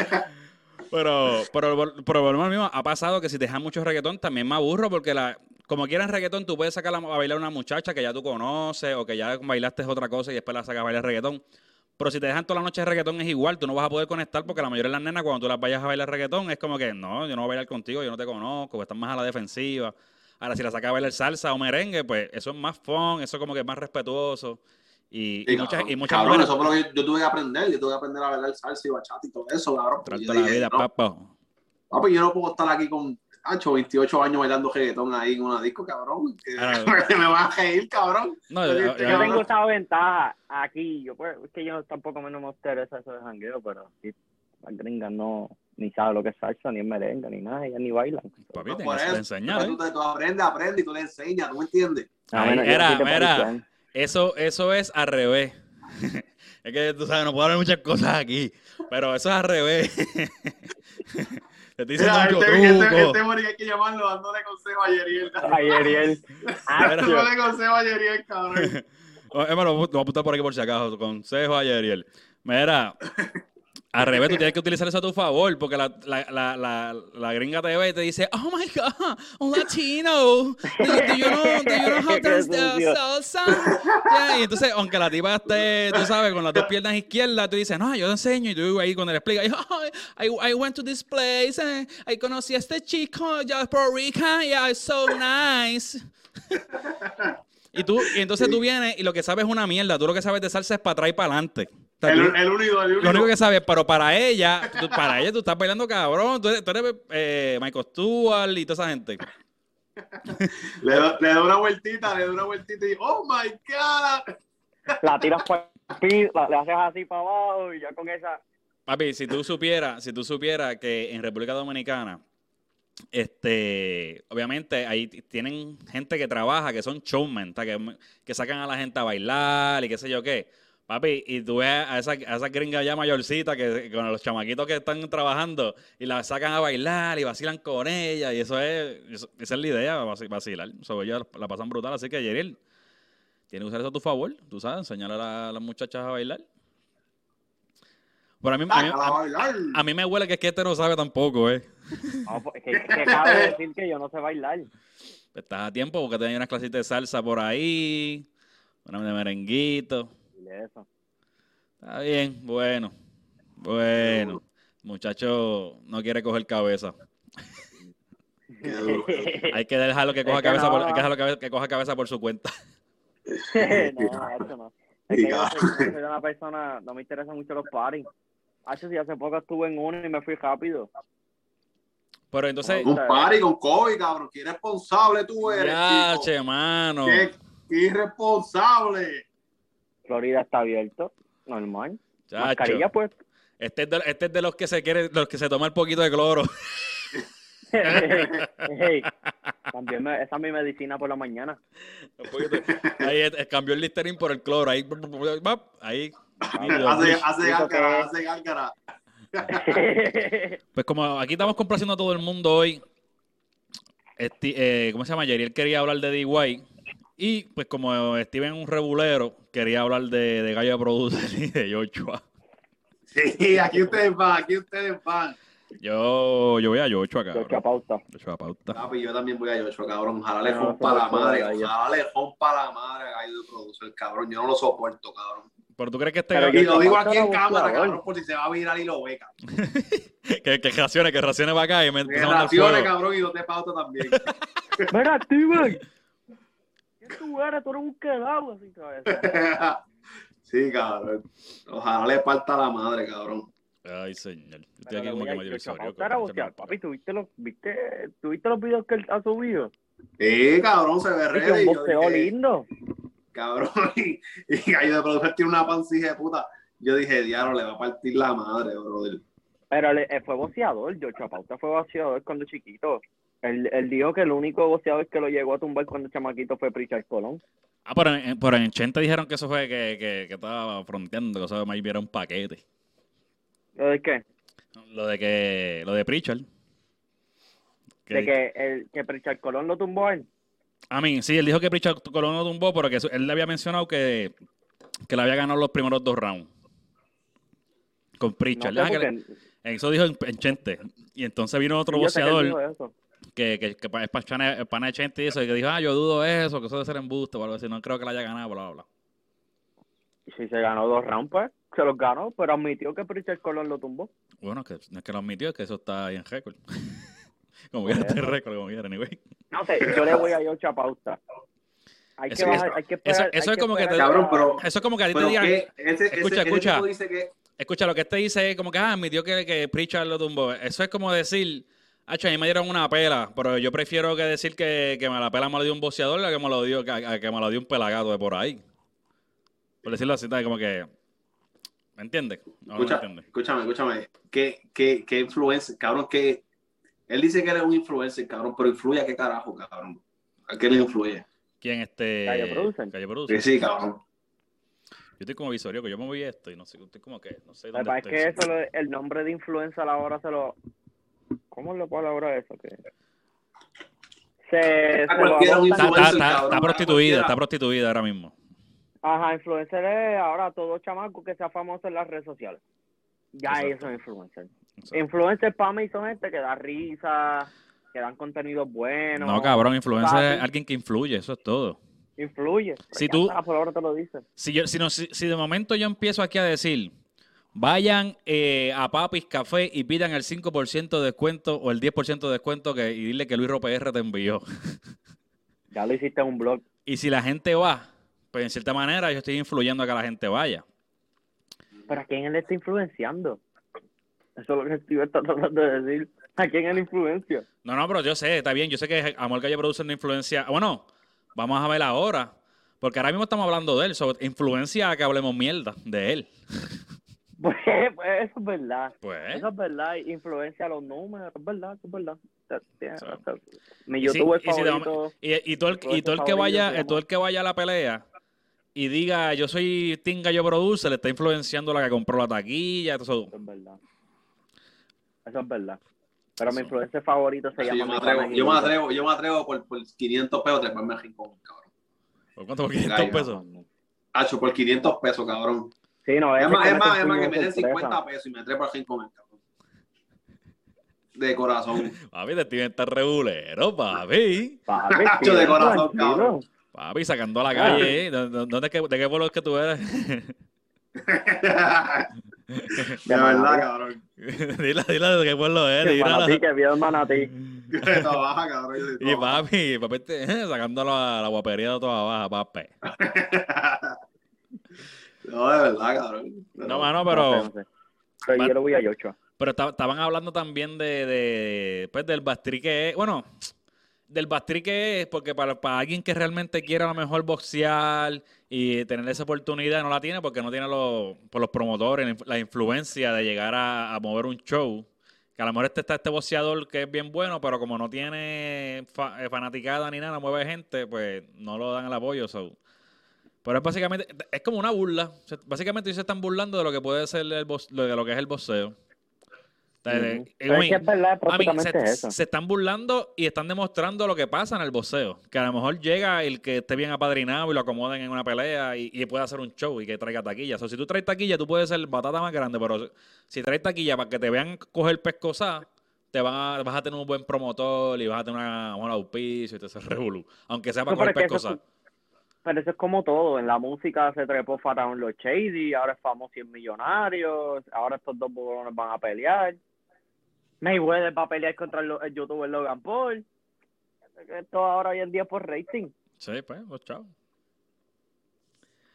pero, pero, pero, lo mismo, ha pasado que si te dejan mucho reggaetón, también me aburro porque la, como quieras reggaetón, tú puedes sacar a bailar a una muchacha que ya tú conoces o que ya bailaste otra cosa y después la sacas a bailar reggaetón. Pero si te dejan toda la noche reggaetón es igual, tú no vas a poder conectar porque la mayoría de las nenas cuando tú las vayas a bailar reggaetón es como que no, yo no voy a bailar contigo, yo no te conozco, estás más a la defensiva. Ahora si la sacas a bailar salsa o merengue, pues eso es más fun, eso es como que es más respetuoso. Y, y, muchas, y muchas cabrón, eso fue lo que yo, tuve que aprender, yo tuve que aprender a bailar salsa y bachata y todo eso, cabrón. Trato la vida, papá. Papi, yo no puedo estar aquí con 28 años bailando reggaetón ahí en una disco, cabrón. Que ah, me va a reír, cabrón. No, yo, tengo esa ventaja aquí. Yo, pues, es que yo tampoco me no me interesa eso de jangueo, pero sí, las gringas no ni saben lo que es salsa, ni es merengue, ni nada, ellas ni bailan. Papi, no, por eso, enseñar, ¿eh? tú, aprendes, aprendes y tú le enseñas, ¿tú me entiendes? Ah, mira, mira, eso, eso es al revés. es que tú sabes, no puedo hablar muchas cosas aquí, pero eso es al revés. Te dicen Mira, este, este, este morir hay que llamarlo dándole consejo a Yeriel. A Yeriel. dándole consejo a Yeriel, cabrón. Es lo voy a apuntar por aquí por si acaso. Consejo a Yeriel. Mira, al revés, tú tienes que utilizar eso a tu favor, porque la, la, la, la, la gringa TV te dice, oh my God, un latino, do, you know, do you know how to salsa? Yeah, y entonces, aunque la tipa esté, tú sabes, con las dos piernas izquierdas, tú dices, no, yo te enseño, y tú ahí cuando le explicas, oh, I, I went to this place, I conocí a este chico, ya Puerto Rica, yeah, it's so nice. y tú, y entonces tú vienes y lo que sabes es una mierda, tú lo que sabes de salsa es para atrás y para adelante. El, único, el único. Lo único que sabes, pero para ella, para ella tú estás bailando cabrón. Tú eres, eh, Michael Stewart y toda esa gente. le, doy una vueltita, le doy una vueltita y ¡Oh my God! La tiras por le haces así para abajo y ya con esa. Papi, si tú supieras, si tú supieras que en República Dominicana, este, obviamente ahí tienen gente que trabaja, que son showmen, que, que sacan a la gente a bailar y qué sé yo qué. Papi, y tú ves a esa, a esa gringa ya mayorcita que con los chamaquitos que están trabajando y la sacan a bailar y vacilan con ella y eso es, esa es la idea, vacilar. Sobre ellos la pasan brutal, así que Yeriel, tiene que usar eso a tu favor, tú sabes, enseñarle a, las muchachas a bailar. Pero a mí, a, mí, me huele que es que este no sabe tampoco, ¿eh? No, pues, que, que cabe decir que yo no sé bailar. Estás a tiempo porque tenía unas clasitas de salsa por ahí, una de merenguito eso. Está bien, bueno. Bueno. Muchacho no quiere coger cabeza. hay que dejarlo que coja cabeza, por, hay que dejarlo que, coja cabeza por su cuenta. no, eso no. Es que yo soy, una persona, no me interesan mucho los parties. Hace si hace poco estuve en uno y me fui rápido. Pero entonces. Un party con COVID, cabrón. Qué irresponsable tú eres. Ya, che, mano. Qué irresponsable. Florida está abierto, normal. Mascarilla pues. Este es, de, este es de los que se quiere, los que se toma el poquito de cloro. también esa es mi medicina por la mañana. Ahí cambió el Listerine por el cloro. Ahí, ahí. hace, hace hace Pues como aquí estamos complaciendo a todo el mundo hoy, este, eh, ¿cómo se llama? Yeriel quería hablar de DIY. Y pues como Steven un rebulero, quería hablar de, de Gallo Producer y de Joshua. Sí, aquí ustedes van, aquí ustedes van. Yo, yo voy a Joshua, cabrón. Joshua Pauta. Joshua Pauta. Papi, yo también voy a Joshua, cabrón. Ojalá le para la madre. Ojalá le para la madre a Gallo Producer, cabrón. Yo no lo soporto, cabrón. Pero tú crees que este. y lo digo aquí en cámara, cabrón, por si se va a virar y lo ve, cabrón. que, que raciones, que raciones para acá y me Que raciones, cabrón, y te pauta también. Mira, Steven. ¿Qué tú eres? Tú eres un quedado así, cabrón. sí, cabrón. Ojalá le falta la madre, cabrón. Ay, señor. Estoy aquí como que medio visorio. Papi, ¿tuviste los, viste, ¿tuviste los videos que él ha subido? Sí, cabrón, se ve re. Un bosteo lindo. Cabrón, y, y Gallo de Productor tiene una pancilla de puta. Yo dije, diablo, le va a partir la madre, brother. Pero él, fue boceador, George Chapauta fue boceador cuando chiquito. Él, él, dijo que el único boceador que lo llegó a tumbar cuando chamaquito fue Pritchard Colón. Ah, pero en, pero en 80 dijeron que eso fue que, que, que estaba fronteando, que eso me era un paquete. ¿Lo de qué? Lo de que, lo de Pritchard. de que, el, que Pritchard Colón lo tumbó a él. A mí, sí, él dijo que Pritchard Colón lo tumbó, pero que él le había mencionado que, que le había ganado los primeros dos rounds. Con Pritchard. Ah, eso dijo en, Chente. Y entonces vino otro boxeador que, que, que, es pana de Chente y eso, y que dijo, ah, yo dudo eso, que eso debe ser embuste o algo así, no creo que le haya ganado, bla, bla, bla. Y si se ganó dos rounds, pues se los ganó, pero admitió que Pritchard Colón lo tumbó. Bueno, que, no es que lo admitió, es que eso está ahí en récord. como quiera, este récord, como quiera, anyway. No sé, yo le voy a Yocha Pauta. Hay que, bajar, hay que esperar, eso, eso es como que te, cabrón, pero, eso es como que a ti te digan, ese, escucha, ese, escucha, ese dice que... escucha, lo que este dice es como que, ah, admitió que, que Pritchard lo tumbó. Eso es como decir, ah, a mí me dieron una pela, pero yo prefiero que decir que, que me la pela me lo dio un boxeador que me lo dio, que, que me lo dio un pelagato de por ahí. Por decirlo así, como que ¿Me entiendes? Escúchame, escúchame. ¿Qué, qué, qué influencer, cabrón? Que él dice que él es un influencer, cabrón, pero influye a qué carajo, cabrón. ¿A qué le influye? ¿Quién este? Calle Producer. Calle Producer. Sí, sí, cabrón. Yo estoy como visorio, que yo me voy esto y no sé, estoy como que, no sé dónde Es que eso, el nombre de influencer ahora se lo... ¿Cómo le puedo ahora eso? Que... Se, está, está, está, está prostituida, está prostituida ahora mismo. Ajá, influencer es ahora todo chamaco que sea famoso en las redes sociales. Ya eso es influencer. Influencer para mí son gente que da risa, que dan contenido bueno. No, cabrón, influencer es alguien que influye, eso es todo. Influye. Si tú, por ahora te lo dices. Si, yo, si, no, si, de momento yo empiezo aquí a decir, vayan eh, a Papis Café y pidan el 5% de descuento o el 10% de descuento que, y dile que Luis R te envió. Ya lo hiciste en un blog. Y si la gente va, pues en cierta manera yo estoy influyendo a que la gente vaya. ¿Pero a quién él está influenciando? Eso es lo que estoy tratando de decir. ¿A quién él influencia? No, no, pero yo sé, está bien. Yo sé que Amor Calle produce una influencia. Bueno, vamos a ver ahora. Porque ahora mismo estamos hablando de él. Sobre influencia a que hablemos mierda de él. Pues, pues, eso es verdad. Pues. Eso es verdad. Influencia a los números. Es verdad, es verdad. Mi YouTube es favorito. Y, todo el, y todo el que vaya, todo el que vaya a la pelea y diga yo soy Tinga, yo produce, le está influenciando la que compró la taquilla. Eso, es verdad. Eso es verdad. Pero mi influencer favorito se llama. Yo me, atrevo, yo me atrevo, yo me atrevo por, por 500 pesos treparme rincón, cabrón. ¿Por cuánto? ¿Por 500 pesos? Hacho, por 500 pesos, cabrón. Sí, no, es, más, es más, es más que me den 50 pesos y me trepo al rincón, cabrón. De corazón. Papi, te tiene estar regulero, papi. Papi, de corazón, cabrón. Papi, sacando a la calle, ¿eh? ¿De, qué, ¿De qué pueblo es que tú eres? de verdad, cabrón. dile, dile de qué pueblo eres. Que manatí, que vio el manatí. baja, cabrón. Y papi, papi, te, sacándolo a la guapería de toda baja, papi. No, de verdad, cabrón. no, mano, pero... Pero yo lo voy a Yocho. Pero estaban hablando también de, de pues, del bastrique. Bueno, del Bastri que es, porque para, para, alguien que realmente quiera a lo mejor boxear y tener esa oportunidad, no la tiene porque no tiene los, por los promotores, la influencia de llegar a, mover un show. Que a lo mejor este está este boxeador que es bien bueno, pero como no tiene eh, fanaticada ni nada, no mueve gente, pues no lo dan el apoyo. Pero es básicamente, es como una burla. básicamente ellos se están burlando de lo que puede ser el de lo que es el boxeo se, están burlando y están demostrando lo que pasa en el boxeo. Que a lo mejor llega el que esté bien apadrinado y lo acomoden en una pelea y, y puede hacer un show y que traiga taquilla. O si tú traes taquilla, tú puedes ser batata más grande, pero si traes taquilla para que te vean coger pescosa, te van a, vas a tener un buen promotor y vas a tener una, buena auspicio y te hace revolú. Aunque sea para coger pescosa. Pero eso es como todo. En la música se trepó Faraón los Shady, ahora es famoso y es millonario. Ahora estos dos bolones van a pelear. Mayweather va a pelear contra el, el youtuber Logan Paul. Esto ahora hoy en día por rating. Sí, pues, pues chao.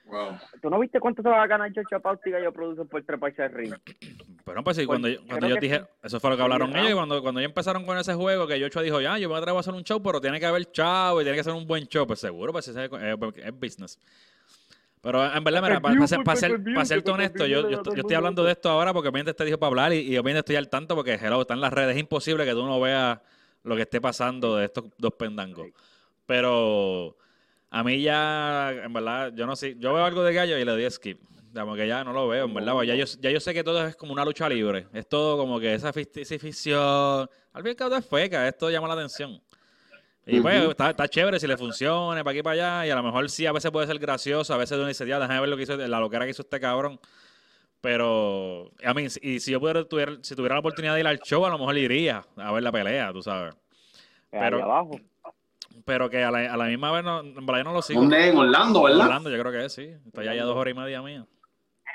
Wow. ¿Tú no viste cuánto se va a ganar George Pausti y yo produce por treparse el ring? Bueno, pues sí, pues, cuando, cuando yo dije, eso fue lo que hablaron ellos, y cuando, cuando ellos empezaron con ese juego, que Yocho dijo, ya, yo me atrevo a hacer un show, pero tiene que haber chavo y tiene que ser un buen show, pues seguro, pues es, es business. Pero en verdad, mira, para, ser, para, ser, para serte honesto, yo, yo, estoy hablando de esto ahora porque obviamente te dijo para hablar y, y obviamente estoy al tanto porque hello, está en las redes. Es imposible que tú no veas lo que esté pasando de estos dos pendangos. Pero a mí ya, en verdad, yo no sé, yo veo algo de gallo y le doy skip. Como que ya no lo veo, en verdad. Ya yo, ya yo sé que todo es como una lucha libre. Es todo como que esa ficción. Al fin y al cabo es feca, esto llama la atención. Y pues está, chévere si le funciona para aquí y para allá. Y a lo mejor sí, a veces puede ser gracioso, a veces uno dice, ya, déjame ver lo que hizo, la locura que hizo este cabrón. Pero, a mí, y si yo pudiera, tuviera, si tuviera la oportunidad de ir al show, a lo mejor iría a ver la pelea, tú sabes. Pero, abajo. pero que a la, a la misma vez, no, en verdad yo no lo sigo. ¿Dónde? En Orlando, ¿verdad? Orlando, yo creo que es, sí. Está ya, ya dos horas y media mía.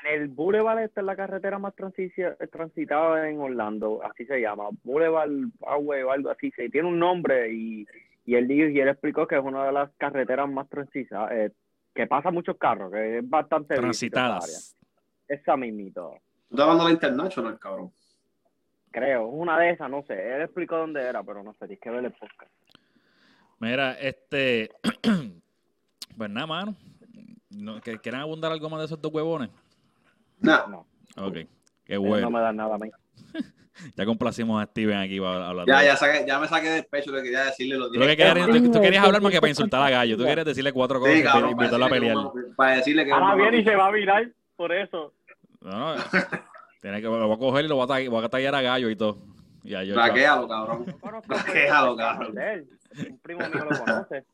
En el Boulevard, esta es la carretera más transitada en Orlando, así se llama. Boulevard Highway o algo así. Se tiene un nombre y, y él dijo, y él explicó que es una de las carreteras más transitadas, eh, que pasa muchos carros, que es bastante transitadas. Esa mismito. ¿Tú estás hablando de International, cabrón? Creo, una de esas, no sé. Él explicó dónde era, pero no sé, tienes que ver el podcast. Mira, este. pues nada, mano. ¿Quieren abundar algo más de esos dos huevones? No. no. Ok, qué bueno. No me dan nada a mí. ya complacimos a Steven aquí para hablar. Ya, ya, saqué, ya me saqué de pecho, le quería decirle lo ¿Tú, que querías, tú, querías hablar más que para insultar a Gallo. Tú querías decirle cuatro cosas y invitarlo a pelear. para decirle que. Ahora viene y se va a virar por eso. No, no. Tiene que, lo voy a coger y lo voy a, voy a tallar a Gallo y todo. Y a yo, Raquéalo, cabrón. Raquéalo, cabrón. Un primo mío lo conoce.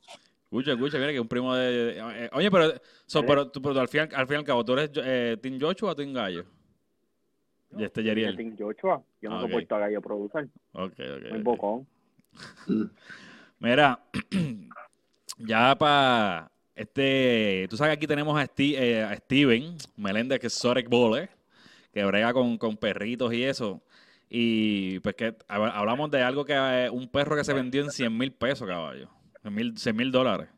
Escucha, escucha, mira que un primo de. Eh, oye, pero, so, pero, tú, pero al, fin, al fin y al cabo, ¿tú eres eh, Team Joshua o Team Gallo? Y este Yeriel. Team Joshua. Yo no ah, okay. soporto a Gallo producir. Ok, ok. Muy bocón. Mira, ya para. Este, tú sabes que aquí tenemos a, Steve, eh, a Steven Meléndez, que es Sorek Bowler, que brega con, con perritos y eso. Y pues que hablamos de algo que eh, un perro que se vendió en 100 mil pesos, caballo. 100 mil dólares.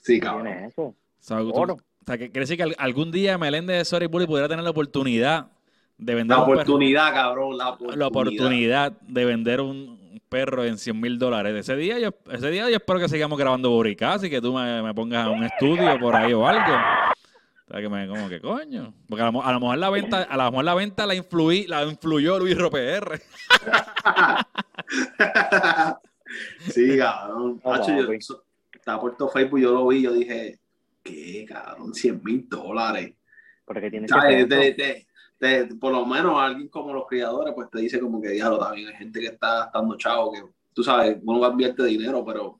Sí, cabrón. eso? O sea, o sea, que quiere decir que algún día Meléndez de Sorry Bully pudiera tener la oportunidad de vender la oportunidad, cabrón, la oportunidad. La oportunidad de vender un perro en 100 mil dólares. Ese día, yo, ese día yo espero que sigamos grabando Boricás y que tú me, me pongas un estudio por ahí o algo. O sea, que me como que coño. Porque a lo, a lo, mejor la venta, a lo mejor la venta la influí, la influyó Luis RPR. sí, cabrón. estaba puesto Facebook, yo lo vi, yo dije, ¿qué, cabrón? 100 mil dólares. Porque tiene que por lo menos alguien como los criadores, pues te dice como que, diablo, también hay gente que está gastando chavo, que tú sabes, uno invierte dinero, pero,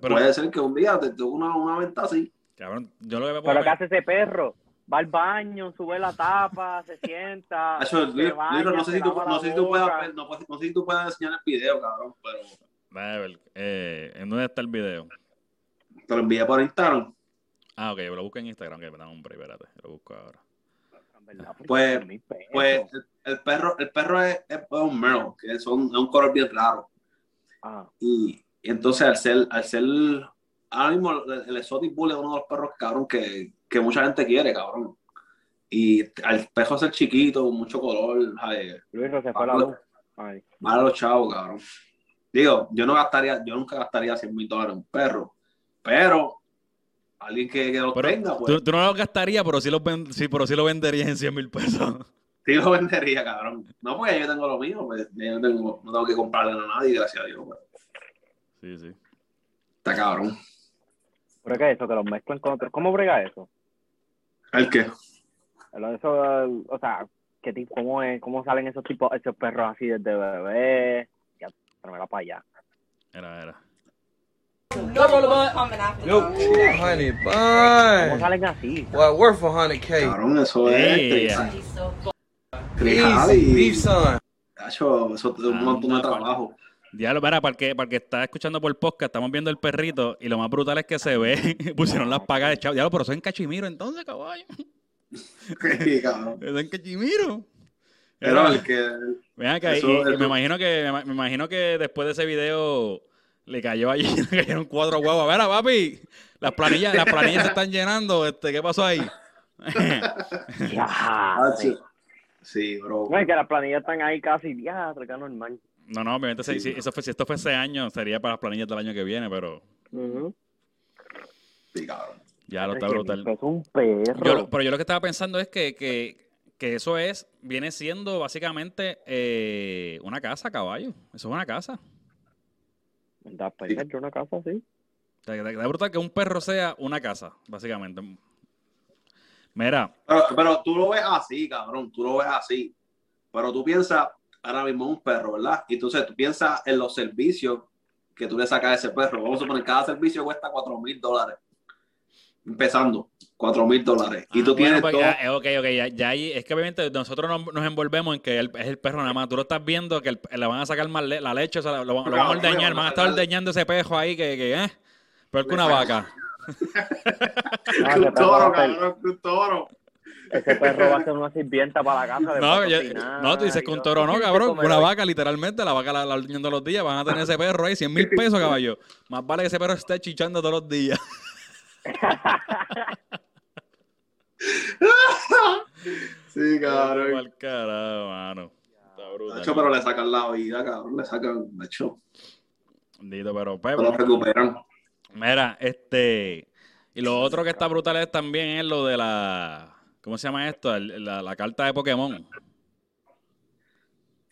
pero, puede ser que un día te tuvo una, una venta así. Cabrón, yo lo que Pero ¿qué hace ese perro? Va al baño, sube la tapa, se sienta. Eso, no, sé si tú, no, sé si tú puedes, no, no, sé si tú puedes enseñar el video, cabrón, pero. Ver, eh, ¿en dónde está el video? Te lo envié por Instagram. Ah, ok, lo busco en Instagram, que me da un break, espérate, lo busco ahora. Pues, pues el, perro, el perro es, es un Merle, que es un, es un color bien raro. Ah. Y, y, entonces al ser, al ser ahora mismo el, Exotic Bull es uno de los perros, cabrón, que, que mucha gente quiere, cabrón. Y al perro ser chiquito, con mucho color. Ay, Luis, se fue la luz. Para los chavos, cabrón. Digo, yo no gastaría, yo nunca gastaría 100 mil dólares en un perro, pero alguien que, que lo tenga, pues. Tú, no lo gastarías, pero sí lo, sí, pero sí lo venderías en 100 mil pesos. Sí lo vendería, cabrón. No, porque yo tengo lo mío, pues, yo tengo, no tengo que comprarle a nadie, gracias a Dios. Pues. Sí, sí. Está cabrón. ¿Pero qué es eso? Que los mezclan con otros. ¿Cómo brega eso? ¿El qué? Eso, o sea, ¿qué, cómo, es, ¿cómo salen esos tipos, esos perros así desde bebé? Ya, tráemela para allá. Era, era. Yo, honey, bye. ¿Cómo salen así? Well, worth for 100k. Cabrón, eso es. Easy, beef son. Eso es un montón de trabajo. Diablo, para, para el, que, para que está escuchando por podcast, estamos viendo el perrito y lo más brutal es que se ve, pusieron las pagas de chavo. Diablo, pero eso es en Cachimiro entonces, caballo. Sí, cabrón. Eso es en Cachimiro. Pero el que. Vean que Eso- y- me imagino que me imagino que después de ese video le cayó allí, le cayeron cuatro guaguas. Mira, papi, las planillas, las planillas se están llenando. Este, ¿qué pasó ahí? Ya, Ah, sí. sí. Sí, bro. No, es que las planillas están ahí casi ya, acá normal. No, no, obviamente si, si eso fue, si esto fue ese año, sería para las planillas del año que viene, pero. Sí, cabrón. ya lo está brutal. Es un perro. Yo lo- pero yo lo que estaba pensando es que, que, que eso es, viene siendo básicamente eh, una casa, caballo. Eso es una casa. Da pena de una casa así. O sea, que da brutal que un perro sea una casa, básicamente. Mira, Pero, pero tú lo ves así, cabrón. Tú lo ves así. Pero tú piensas ahora mismo un perro, ¿verdad? Y entonces tú piensas en los servicios que tú le sacas a ese perro. Vamos a suponer, cada servicio cuesta 4 mil dólares. Empezando, 4 mil dólares. Y Ah, tú bueno, tienes pues todo. ya, eh, ok, ok, ya, ya ahí, es que obviamente nosotros nos, nos envolvemos en que el- es el perro nada más. Tú lo estás viendo que el- le van a sacar más le- la leche, o sea, lo, lo van a ordeñar, van a estar ordeñando ese pejo ahí que, que eh, peor que una vaca. Ah, un toro, cabrón, un toro. Ese perro va a ser una sirvienta para la casa. No, yo- no, tú dices y que un todo. toro no, ¿Qué cabrón. Una hoy? vaca, literalmente, la vaca la, la ordeñando los días. Van a tener ese perro ahí, 100 mil pesos, caballo. Más vale que ese perro esté chichando todos los días. Sí, cabrón. Pa'l carajo, mano. Está brutal. Nacho, pero le sacan la vida, cabrón. Le sacan, Nacho. Bendito, pero pues, Se lo recuperan. Mira, este. Y lo otro que está brutal es también es lo de la. ¿Cómo se llama esto? La, la carta de Pokémon.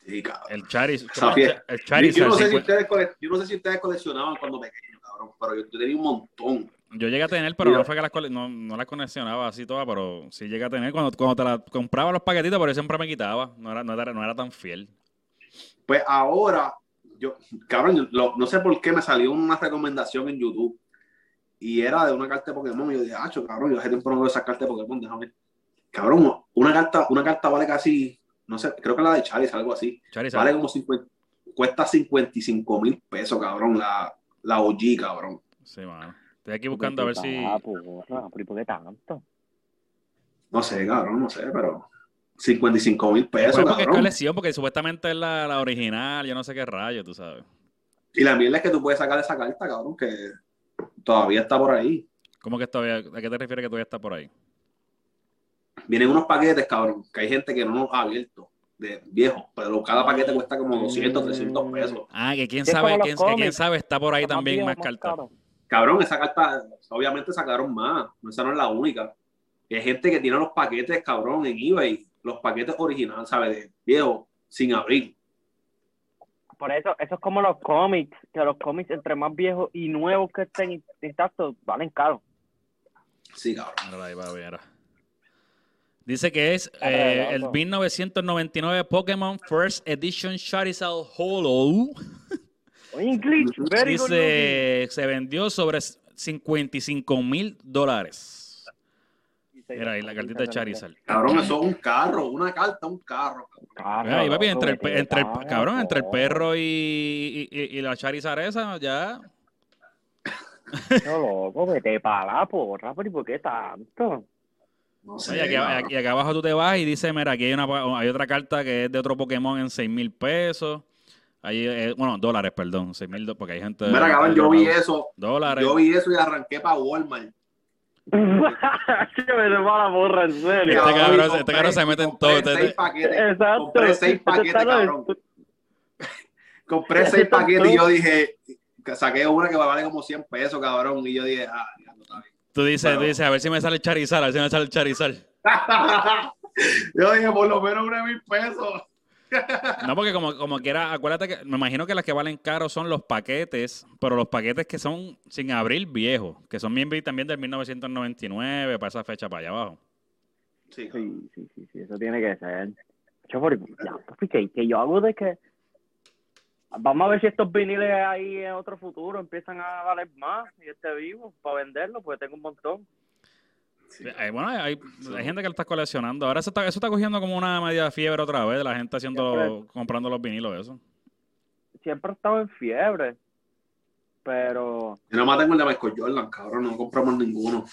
Sí, cabrón. El Charizard. El Yo Charizard. no, sé si 50. ustedes, yo no sé si ustedes coleccionaban cuando pequeños, cabrón, pero yo tenía un montón. Yo llegué a tener, pero no fue que las no, no las coleccionaba así todas, pero sí llegué a tener. Cuando, cuando te las compraba los paquetitos, pero yo siempre me quitaba. No era, no era, no era tan fiel. Pues ahora, yo, cabrón, yo lo- no sé por qué me salió una recomendación en YouTube y era de una carta de Pokémon. Y yo dije, ah, cabrón, yo hace tiempo no veo esa carta de Pokémon, déjame. ver". Cabrón, una carta, una carta vale casi, no sé, creo que la de Charizard, algo así. Charizard. Vale como 50, cuesta 55 mil pesos, cabrón, la, la OG, cabrón. Sí, mano. Estoy aquí buscando a ver si. Ah, ¿y por qué tanto? No sé, cabrón, no sé, pero 55 mil Pues pesos, porque es cabrón. colección, porque supuestamente es la, la original, yo no sé qué rayo, tú sabes. Y la mierda es que tú puedes sacar esa carta, cabrón, que todavía está por ahí. ¿Cómo que todavía, a qué te refieres que todavía está por ahí? Vienen unos paquetes, cabrón, que hay gente que no los ha abierto, de viejos, pero cada paquete cuesta como 200, 300 pesos. Ah, que quién Es sabe, quién, que quién sabe está por ahí también más cartas. Cabrón, esa carta, obviamente sacaron más, esa no es la única. Y hay gente que tiene los paquetes, cabrón, en eBay, los paquetes originales, ¿sabes? De viejos, sin abrir. Por eso, eso es como los cómics, que los cómics entre más viejos y nuevos que estén intactos valen caro. Sí, cabrón. Dice que es Ah, eh, el loco. 1999 Pokémon First Edition Charizard Hollow. Oye, English, very good looking. Dice, se vendió sobre 55 mil dólares. Mira ahí la cartita de Charizard. Cabrón, eso es un carro, una carta, un carro. cabrón. Mira ahí, papi, entre el, loco, pe- entre el- vete cabrón, entre el para perro y, y, y- y la Charizard esa, ya. No, loco, vete para la porra, pero ¿y por qué tanto? No sé, aquí, cabrón. aquí- aquí abajo tú te vas y dice, mira, aquí hay, una, hay otra carta que es de otro Pokémon en 6 mil pesos. Ahí, eh, bueno, dólares, perdón, 6 mil, porque hay gente... Mira, cabrón, yo vi eso, Dólares. yo vi eso y arranqué para Walmart. Se me va la porra, en serio. Este Cabrón, este compré- cabrón se mete en compré todo, este- seis paquetes. Exacto. Compré seis paquetes, cabrón. Compré seis paquetes y yo dije, que saqué una que vale como 100 pesos, cabrón. Y yo dije, ah, ya no está bien. Tú dices, Bueno. tú dices, a ver si me sale el Charizard, a ver si me sale el Charizard. yo dije, por lo menos una mil pesos. No, porque como, como quiera, acuérdate que me imagino que las que valen caro son los paquetes, pero los paquetes que son sin abrir viejos, que son bien también del 1999, para esa fecha para allá abajo. Sí, Sí, sí, sí, sí, eso tiene que ser. Yo, por- ya, pues, que, que yo hago de que. Vamos a ver si estos viniles ahí en otro futuro empiezan a valer más y yo esté vivo para venderlo, porque tengo un montón. Eh, bueno, hay, hay gente que lo está coleccionando. Ahora eso está, eso está cogiendo como una media fiebre otra vez, la gente haciendo, Siempre. comprando los vinilos, eso. siempre ha estado en fiebre. Pero. Yo no tengo el de Michael Jordan, cabrón, no compramos ninguno.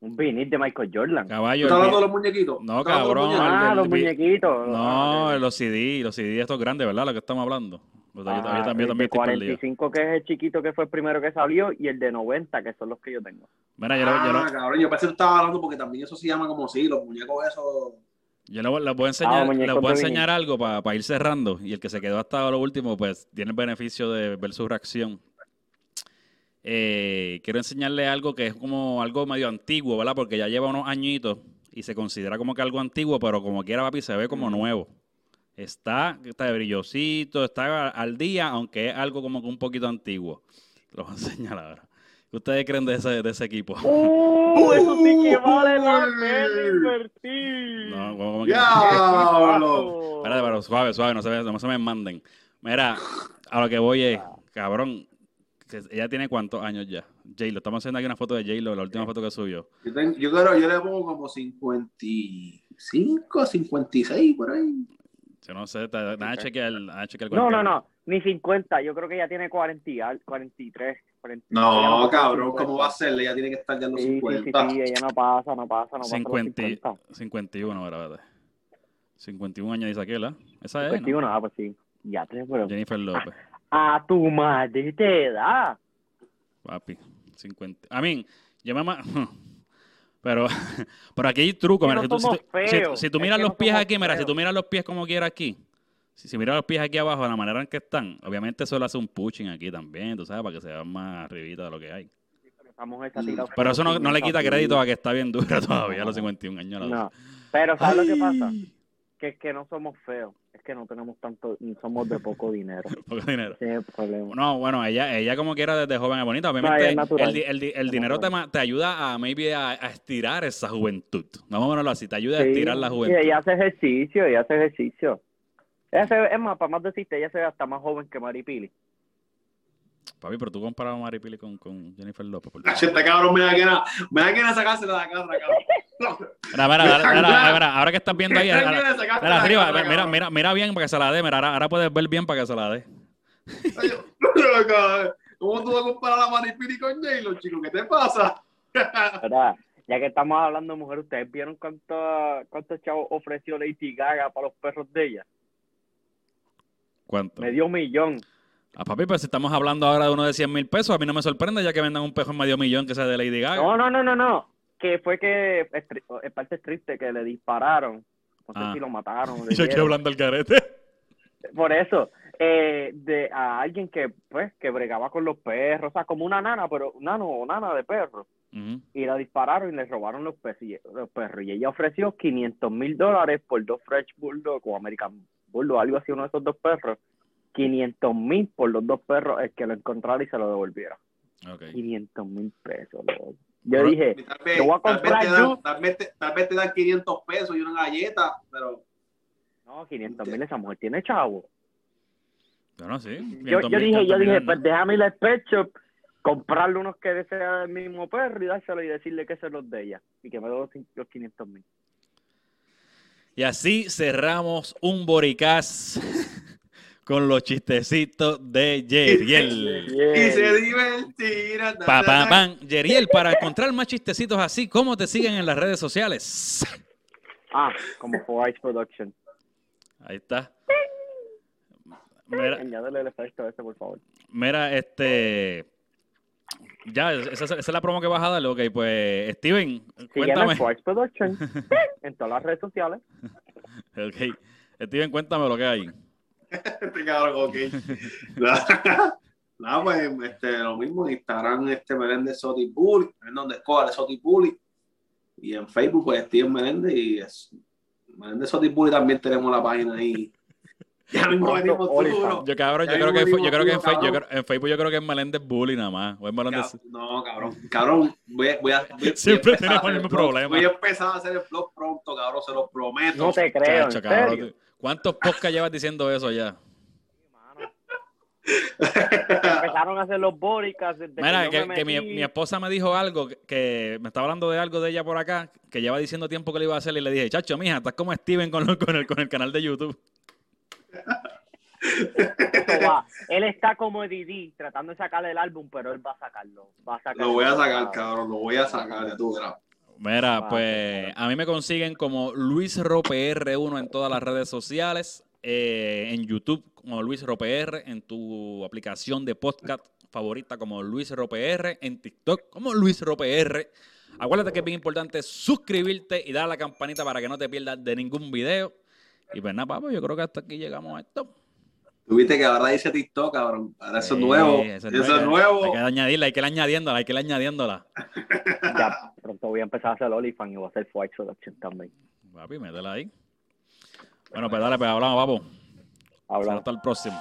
Un vinil de Michael Jordan. Caballo. ¿Estás hablando de los muñequitos? No, cabrón. Ah, los muñequitos. No, los CD, los CD estos grandes, ¿verdad? Lo que estamos hablando. Yo, ah, también, el de 45 que es el chiquito que fue el primero que salió y el de 90 que son los que yo tengo. Mira, yo, ah, yo, cabrón, yo pensé que estaba hablando porque también eso se llama como si los muñecos esos yo les, voy a enseñar, les voy a enseñar algo para ir cerrando. Y el que se quedó hasta lo último, pues tiene el beneficio de ver su reacción. Eh, quiero enseñarle algo que es como algo medio antiguo, ¿verdad? Porque ya lleva unos añitos y se considera como que algo antiguo, pero como quiera, papi, se ve como nuevo. Está, está de brillosito, está al día, aunque es algo como que un poquito antiguo. Lo voy a enseñar ahora. ¿Qué ustedes creen de ese, de ese equipo? ¡Uh! Eso sí que vale la pena invertir. No, como que. ¡Diablo! Espérate, pero suave, suave, no se, no se me manden. Mira, a lo que voy es, cabrón, que ella tiene cuántos años ya. J-Lo, estamos haciendo aquí una foto de J-Lo, la última foto que subió. Yo, yo creo, yo le pongo como 55, 56, por ahí. Yo no sé, nada chequear, chequear No, no, no, ni 50, yo creo que ella tiene 40, 43. No, cabrón, ¿cómo va a ser? Ella tiene que estar ya en los sí, 50. Sí, sí, ella no pasa, no pasa, no 50, pasa. 51, verdad. 51 años dice aquel, ¿eh? Esa 51, es. 51, ah, pues sí. Ya te pero... Jennifer López. A, tu madre te da. Papi, 50. A mí, yo me. Pero, pero aquí hay truco. Mira, si, tú, si, tú, miras los pies aquí, mira, si tú miras los pies como quieras aquí, si, si miras los pies aquí abajo de la manera en que están, obviamente eso le hace un pushing aquí también, tú sabes, para que se vea más arribita de lo que hay. Pero eso no, no le quita crédito a que está bien dura todavía a los 51 años. No, pero ¿sabes lo que pasa? Que es que no somos feos, es que no tenemos tanto, somos de poco dinero. poco dinero. Sí, problema. No, bueno, ella, ella como quiera desde joven es bonita. Obviamente, el, el, el, dinero te, te, ayuda a maybe a, a, estirar esa juventud. Vamos a ponerlo así, te ayuda a estirar la juventud. Sí, ella hace ejercicio, ella hace ejercicio. Ella se ve, es más, para más decirte, ella se ve hasta más joven que Maripili. Papi, pero tú comparas a Maripili con, con Jennifer López. Por este cabrón me da que me da que sacársela de la casa, cabrón. Mira, mira, mira, ahora que estás viendo ahí, mira, mira, mira, mira bien para que se la dé, mira, ahora, ahora puedes ver bien para que se la dé. ¿Cómo tú vas a comparar a Maripili con J-Lo, chico? ¿Qué te pasa? ya que estamos hablando de mujer, ¿ustedes vieron cuánto, cuántos chavos ofreció Lady Gaga para los perros de ella? ¿Cuánto? Medio millón. Ah, papi, pues si estamos hablando ahora de uno de 100 mil pesos, a mí no me sorprende ya que vendan un pejo en medio millón que sea de Lady Gaga. No, no, no, no, no. Que fue que es, parte triste que le dispararon. No sé ah. si lo mataron. Yo quiero hablando del carete. Por eso, eh, de a alguien que pues que bregaba con los perros, o sea, como una nana, pero nano o nana de perros. Y la dispararon y le robaron los, los perros. Y ella ofreció 500 mil dólares por dos French Bulldog o American Bulldog, algo así, uno de esos dos perros. 500 mil por los dos perros es que lo encontraron y se lo devolvieron. 500 mil pesos. Yo dije, te voy a comprar tal, vez te, dan 500 pesos y una galleta, pero... No, 500 mil esa mujer tiene chavo. Bueno, sí. Yo, yo dije, yo dije, pues déjame ir al pet shop, comprarle unos que desea del mismo perro y dárselo y decirle que son los de ella y que me doy los 500 mil. Y así cerramos un Boricás con los chistecitos de Yeriel. y se divertirá. Pa, pa, pan. Yeriel, para encontrar más chistecitos así, ¿cómo te siguen en las redes sociales? Ah, como Ice Production. Ahí está. Mira, Añádele el efecto ese, por favor. Mira, este... Ya, esa, es la promo que vas a dar. Ok, pues, Steven, cuéntame. Production en todas las redes sociales. ok. Steven, cuéntame lo que hay. este cabrón, ok. Nada, pues este, lo mismo en Instagram, este Meléndez Soti Bully, en donde escoge Soti Bully. Y en Facebook, pues Steven Meléndez y es, Meléndez Soti Bully también tenemos la página ahí. Ya mismo venimos duro. Yo cabrón, yo creo, que, yo creo que en, Facebook, yo, en Facebook yo creo que es Meléndez Bully nada más. O es Meléndez... No, cabrón, cabrón, voy a, voy a, Siempre tenemos el mismo problema. Voy a empezar a hacer el blog pronto, cabrón, se lo prometo. No te creo, Chacho, cabrón, ¿Cuántos podcasts llevas diciendo eso ya? Empezaron a hacer los bóricas. Mira, que, que mi, mi, esposa me dijo algo, que, me estaba hablando de algo de ella por acá, que lleva diciendo tiempo que le iba a hacer y le dije, chacho, mija, estás como Steven con, con, el, con el canal de YouTube. Él está como Didi tratando de sacar el álbum, pero él va a sacarlo. lo voy a sacar, cabrón, lo voy a sacar de tu Mira, pues a mí me consiguen como Luis R1 en todas las redes sociales, eh, en YouTube como Luis R, en tu aplicación de podcast favorita como Luis R, en TikTok como Luis R. Acuérdate que es bien importante suscribirte y dar a la campanita para que no te pierdas de ningún video. Y pues nada, papo, yo creo que hasta aquí llegamos a esto. Tuviste que ahora dice TikTok, cabrón. Ahora eso es nuevo. Eso es nuevo. Hay que añadirla, hay que ir añadiéndola, hay que ir añadiéndola. ya, pronto voy a empezar a hacer OnlyFans y voy a hacer Fight Production también. Papi, métela ahí. Bueno, pues dale, pues hablamos, papo. Hablamos. Hasta el próximo.